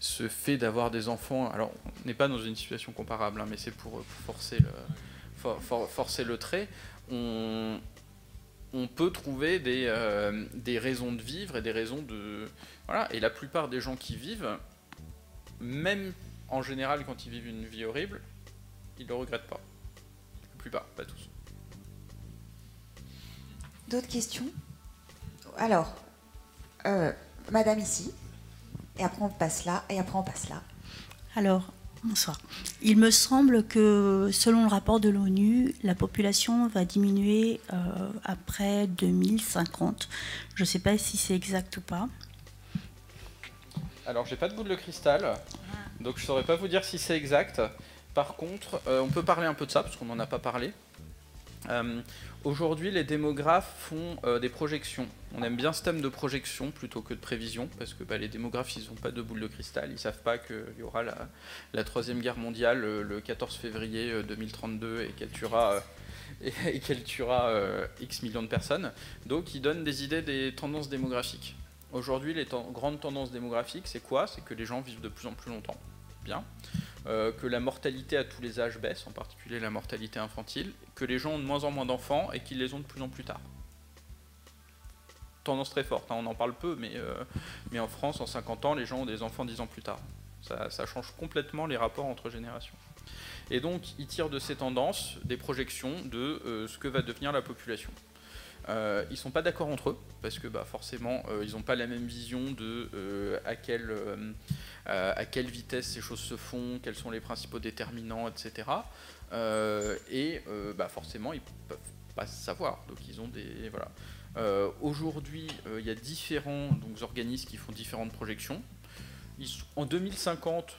ce fait d'avoir des enfants, alors on n'est pas dans une situation comparable, hein, mais c'est pour forcer le, forcer le trait on, peut trouver euh, des, raisons de vivre et des raisons de... Voilà, et la plupart des gens qui vivent, même en général quand ils vivent une vie horrible, ils ne le regrettent pas. La plupart, pas tous. D'autres questions? Alors, euh, madame ici, et après on passe là, et après on passe là. Alors, Bonsoir. Il me semble que selon le rapport de l'ONU, la population va diminuer euh, après 2050. Je ne sais pas si c'est exact ou pas. Alors j'ai pas de boule de cristal, donc je saurais pas vous dire si c'est exact. Par contre, euh, on peut parler un peu de ça parce qu'on n'en a pas parlé. Euh, aujourd'hui, les démographes font euh, des projections. On aime bien ce thème de projection plutôt que de prévision, parce que bah, les démographes, ils n'ont pas de boule de cristal. Ils ne savent pas qu'il y aura la, Troisième Guerre mondiale euh, le 14 février 2032 et qu'elle tuera, et, qu'elle tuera X millions de personnes. Donc, ils donnent des idées des tendances démographiques. Aujourd'hui, les grandes tendances démographiques, c'est quoi? C'est que les gens vivent de plus en plus longtemps. Bien. Euh, que la mortalité à tous les âges baisse, en particulier la mortalité infantile, que les gens ont de moins en moins d'enfants et qu'ils les ont de plus en plus tard. tendance très forte. hein. On en parle peu, mais, euh, en France, en 50 ans, les gens ont des enfants 10 ans plus tard. Ça, ça change complètement les rapports entre générations. Et donc, ils tirent de ces tendances des projections de euh, ce que va devenir la population. Euh, ils sont pas d'accord entre eux parce que bah, forcément euh, ils n'ont pas la même vision de euh, à, quelle, euh, à quelle vitesse ces choses se font, quels sont les principaux déterminants, etc. Et bah, forcément ils peuvent pas savoir. Donc ils ont des voilà. Aujourd'hui, il y a différents donc, organismes qui font différentes projections. En 2050,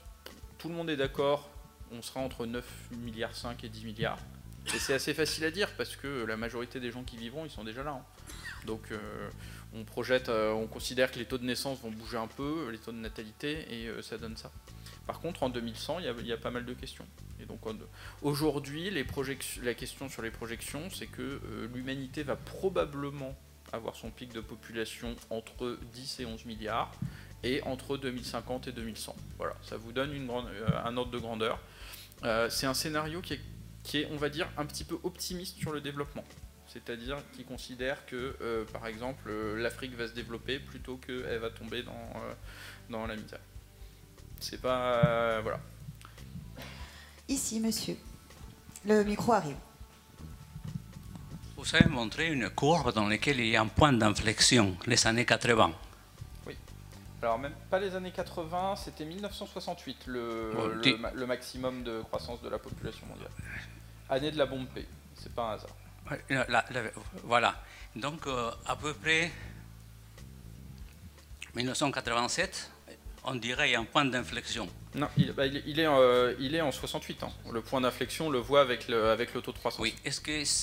tout le monde est d'accord, on sera entre 9 milliards 5 et 10 milliards. Et c'est assez facile à dire parce que la majorité des gens qui vivront, ils sont déjà là. hein. Donc euh, on projette, euh, on considère que les taux de naissance vont bouger un peu, les taux de natalité, et euh, ça donne ça. Par contre, en 2100, il y a, pas mal de questions. Et donc aujourd'hui, la question sur les projections, c'est que l'humanité va probablement avoir son pic de population entre 10 et 11 milliards, et entre 2050 et 2100. Voilà, ça vous donne un ordre de grandeur. C'est un scénario qui est, qui est, on va dire, un petit peu optimiste sur le développement. C'est-à-dire qui considère que, euh, par exemple, euh, l'Afrique va se développer plutôt qu'elle va tomber dans, euh, dans la misère. C'est pas. euh, voilà. Ici, monsieur. Le micro arrive. Vous avez montré une courbe dans laquelle il y a un point d'inflexion, les années 80. Alors, même pas les années 80, c'était 1968, le, Bon, le maximum de croissance de la population mondiale. Année de la bombe P, c'est pas un hasard. La- la- voilà. Donc, euh, à peu près 1987, on dirait qu'il y a un point d'inflexion. Non, il, bah, il est- il est, euh, il est en 68 ans. Le point d'inflexion, on le voit avec le, avec le taux de croissance. Oui, est-ce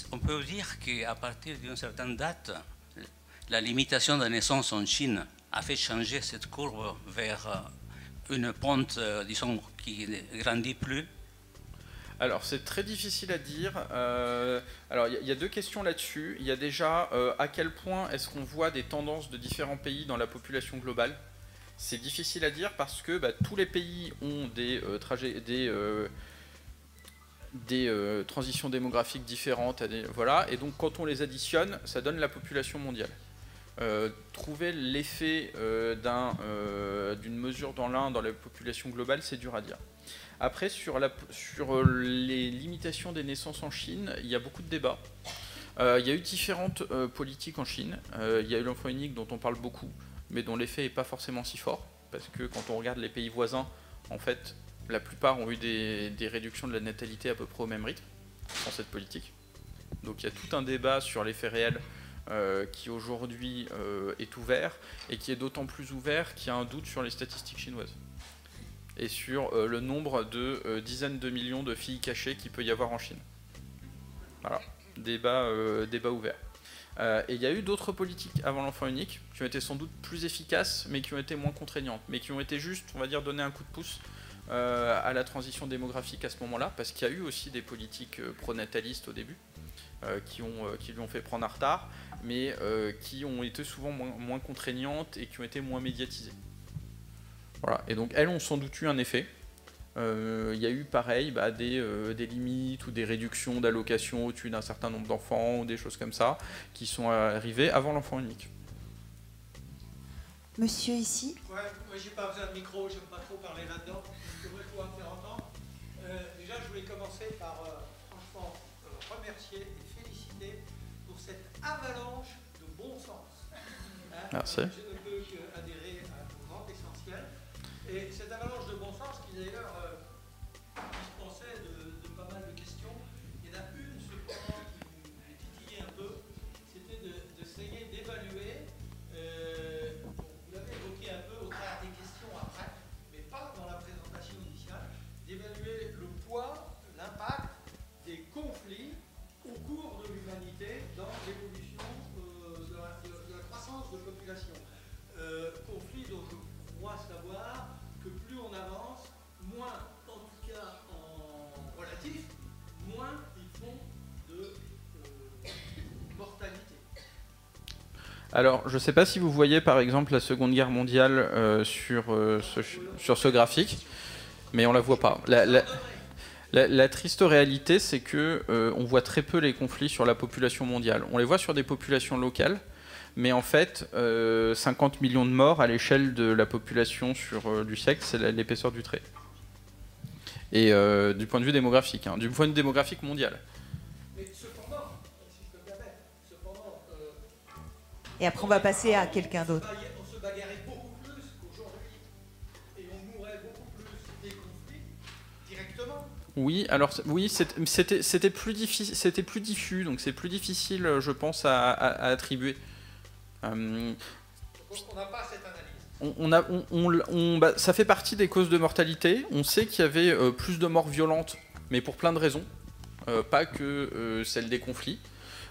qu'on peut dire qu'à partir d'une certaine date, la limitation de naissance en Chine a fait changer cette courbe vers euh, une pente, euh, disons, qui ne grandit plus Alors, c'est très difficile à dire. Euh, alors, il y, a- deux questions là-dessus. Il y a déjà euh, à quel point est-ce qu'on voit des tendances de différents pays dans la population globale? C'est difficile à dire parce que bah, tous les pays ont des, euh, trajets, des, transitions démographiques différentes. voilà. Et donc, quand on les additionne, ça donne la population mondiale. Trouver l'effet euh, d'une mesure dans l'un dans la population globale, c'est dur à dire. Après, sur, la, sur euh, les limitations des naissances en Chine, il y a beaucoup de débats. Euh, il y a eu différentes euh, politiques en Chine. Il y a eu l'enfant unique dont on parle beaucoup, mais dont l'effet n'est pas forcément si fort. Parce que quand on regarde les pays voisins, en fait, la plupart ont eu des, réductions de la natalité à peu près au même rythme dans cette politique. Donc il y a tout un débat sur l'effet réel qui aujourd'hui est ouvert et qui est d'autant plus ouvert qu'il y a un doute sur les statistiques chinoises et sur euh, le nombre de euh, dizaines de millions de filles cachées qu'il peut y avoir en Chine. Voilà, débat, euh, débat ouvert. Et il y a eu d'autres politiques avant l'enfant unique qui ont été sans doute plus efficaces, mais qui ont été moins contraignantes, mais qui ont été juste, on va dire, donner un coup de pouce à la transition démographique à ce moment-là, parce qu'il y a eu aussi des politiques pronatalistes au début, qui, ont, qui lui ont fait prendre un retard, mais qui ont été souvent moins contraignantes et qui ont été moins médiatisées. Voilà. Et donc elles ont sans doute eu un effet. Euh, Il y a eu pareil bah, des, euh, des limites ou des réductions d'allocations au-dessus d'un certain nombre d'enfants ou des choses comme ça qui sont arrivées avant l'enfant unique. Monsieur ici? Ouais, moi j'ai pas besoin de micro, j'aime pas trop parler là-dedans, je dois me faire entendre. Euh, déjà je voulais commencer par euh, franchement euh, remercier et féliciter pour cette avalanche de bon sens. Hein, Merci. euh, Je Alors, je ne sais pas si vous voyez par exemple la Seconde Guerre mondiale euh, sur, euh, ce, sur ce graphique, mais on la voit pas. La, triste réalité, c'est que euh, on voit très peu les conflits sur la population mondiale. On les voit sur des populations locales, Mais en fait, euh, 50 millions de morts à l'échelle de la population du siècle, c'est l'épaisseur du trait. Et du point de vue démographique, hein, du point de vue démographique mondial. Et après, on va passer à quelqu'un d'autre. on se- on se bagarrait beaucoup plus qu'aujourd'hui. Et on mourrait beaucoup plus des conflits directement. Oui, alors oui, c'était plus difficile, c'était plus diffus, donc c'est plus difficile, euh, je pense, à, à- à attribuer. Euh, on n'a pas cette analyse. on, on a, on- on l- on- bah, ça fait partie des causes de mortalité. On sait qu'il y avait euh, plus de morts violentes, mais pour plein de raisons, euh, pas que euh, celles des conflits.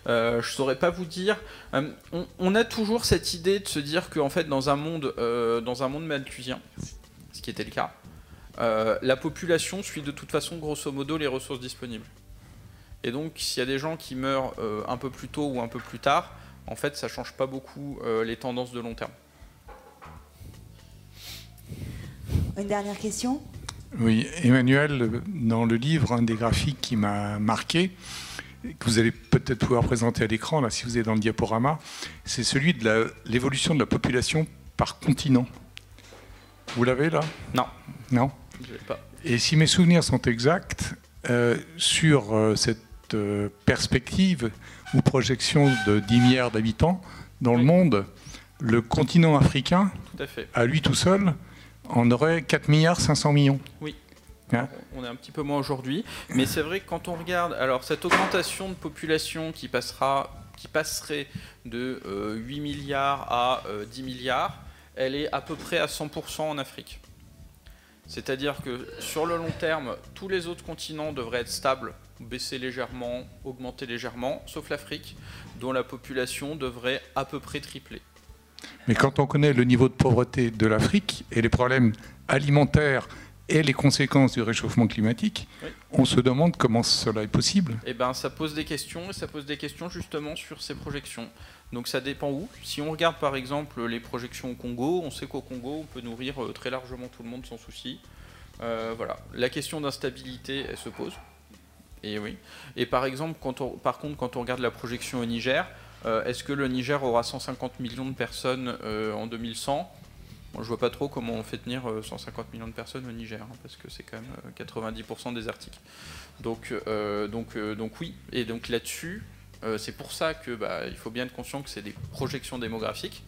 Euh, je saurais pas vous dire. Euh, on, on a toujours cette idée de se dire qu'en fait, dans un monde, euh, dans un monde malthusien, ce qui était le cas, euh, la population suit de toute façon grosso modo les ressources disponibles. Et donc, s'il y a des gens qui meurent euh, un peu plus tôt ou un peu plus tard, en fait, ça change pas beaucoup euh, les tendances de long terme. Une dernière question? Oui, Emmanuel, dans le livre, un des graphiques qui m'a marqué, que vous allez peut-être pouvoir présenter à l'écran, là, si vous êtes dans le diaporama, c'est celui de l'évolution de la population par continent. Vous l'avez là? Non. Non? Je l'ai pas. Et si mes souvenirs sont exacts, euh, sur euh, cette euh, perspective ou projection de 10 milliards d'habitants dans le Oui. monde, le continent africain, Tout à fait. à lui tout seul, en aurait 4 milliards 500 millions. Hein On est un petit peu moins aujourd'hui, mais c'est vrai que quand on regarde, alors cette augmentation de population qui passera, qui passerait de euh, 8 milliards à euh, 10 milliards, elle est à peu près à 100% en Afrique. C'est-à-dire que sur le long terme, tous les autres continents devraient être stables, baisser légèrement, augmenter légèrement, sauf l'Afrique, dont la population devrait à peu près tripler. Mais quand on connaît le niveau de pauvreté de l'Afrique et les problèmes alimentaires et les conséquences du réchauffement climatique, Oui. on se demande comment cela est possible. Eh ben, ça pose des questions et ça pose des questions justement sur ces projections. Donc ça dépend où. Si on regarde par exemple les projections au Congo, on sait qu'au Congo on peut nourrir euh, très largement tout le monde sans souci. Euh, voilà. La question d'instabilité, elle se pose. Et oui. Et par exemple, quand on, par contre, quand on regarde la projection au Niger, euh, est-ce que le Niger aura 150 millions de personnes euh, en 2100 Moi, je vois pas trop comment on fait tenir euh, 150 millions de personnes au Niger, hein, parce que c'est quand même euh, 90% désertique. Donc, euh, donc, euh, oui. Et donc là-dessus, euh, c'est pour ça que bah, il faut bien être conscient que c'est des projections démographiques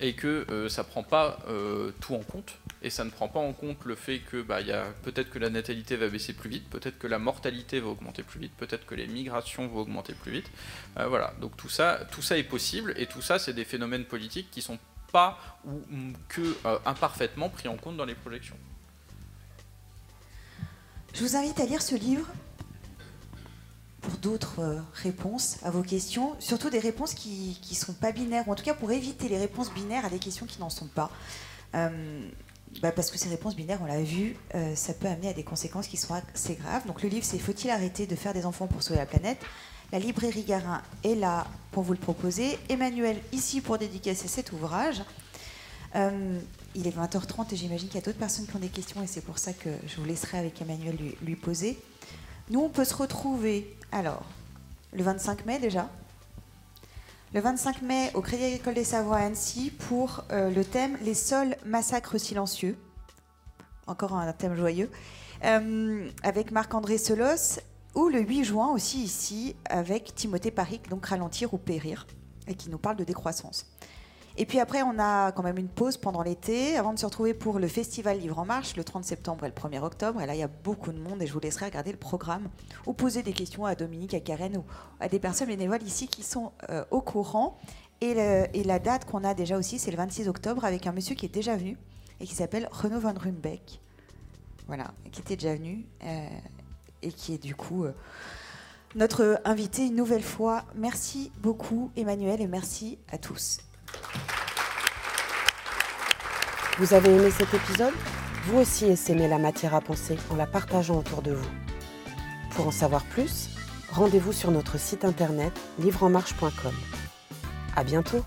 et que euh, ça prend pas euh, tout en compte. Et ça ne prend pas en compte le fait que bah, peut-être que la natalité va baisser plus vite, peut-être que la mortalité va augmenter plus vite, peut-être que les migrations vont augmenter plus vite. Euh, voilà. Donc tout ça, tout ça est possible et tout ça, c'est des phénomènes politiques qui sont ou mm, que euh, imparfaitement pris en compte dans les projections. Je vous invite à lire ce livre pour d'autres euh, réponses à vos questions, surtout des réponses qui ne sont pas binaires, ou en tout cas pour éviter les réponses binaires à des questions qui n'en sont pas. Euh, bah, parce que ces réponses binaires, on l'a vu, ça peut amener à des conséquences qui sont assez graves. Donc le livre, c'est Faut-il arrêter de faire des enfants pour sauver la planète? La librairie Garin est là pour vous le proposer. Emmanuel, ici pour dédicacer cet ouvrage. Euh, il est 20h30 et j'imagine qu'il y a d'autres personnes qui ont des questions et c'est pour ça que je vous laisserai avec Emmanuel lui, poser. Nous, on peut se retrouver, alors, le 25 mai déjà, le 25 mai au Crédit Agricole des Savoies à Annecy pour euh, le thème Les sols massacres silencieux. Encore un thème joyeux. Euh, avec Marc-André Solos. Ou le 8 juin aussi ici avec Timothée Paric, donc Ralentir ou Périr, et qui nous parle de décroissance. Et puis après, on a quand même une pause pendant l'été avant de se retrouver pour le festival Livre en Marche le 30 septembre et le 1er octobre. Et là, il y a beaucoup de monde et je vous laisserai regarder le programme ou poser des questions à Dominique, à Karen ou à des personnes bénévoles ici qui sont euh, au courant. Et, la date qu'on a déjà aussi, c'est le 26 octobre avec un monsieur qui est déjà venu et qui s'appelle Renaud Van Rumbeck. Voilà, qui était déjà venu euh, et qui est du coup euh, notre invité une nouvelle fois. Merci beaucoup, Emmanuel, et merci à tous. Vous avez aimé cet épisode? Vous aussi essaimez la matière à penser en la partageant autour de vous. Pour en savoir plus, rendez-vous sur notre site internet livreenmarche.com. À bientôt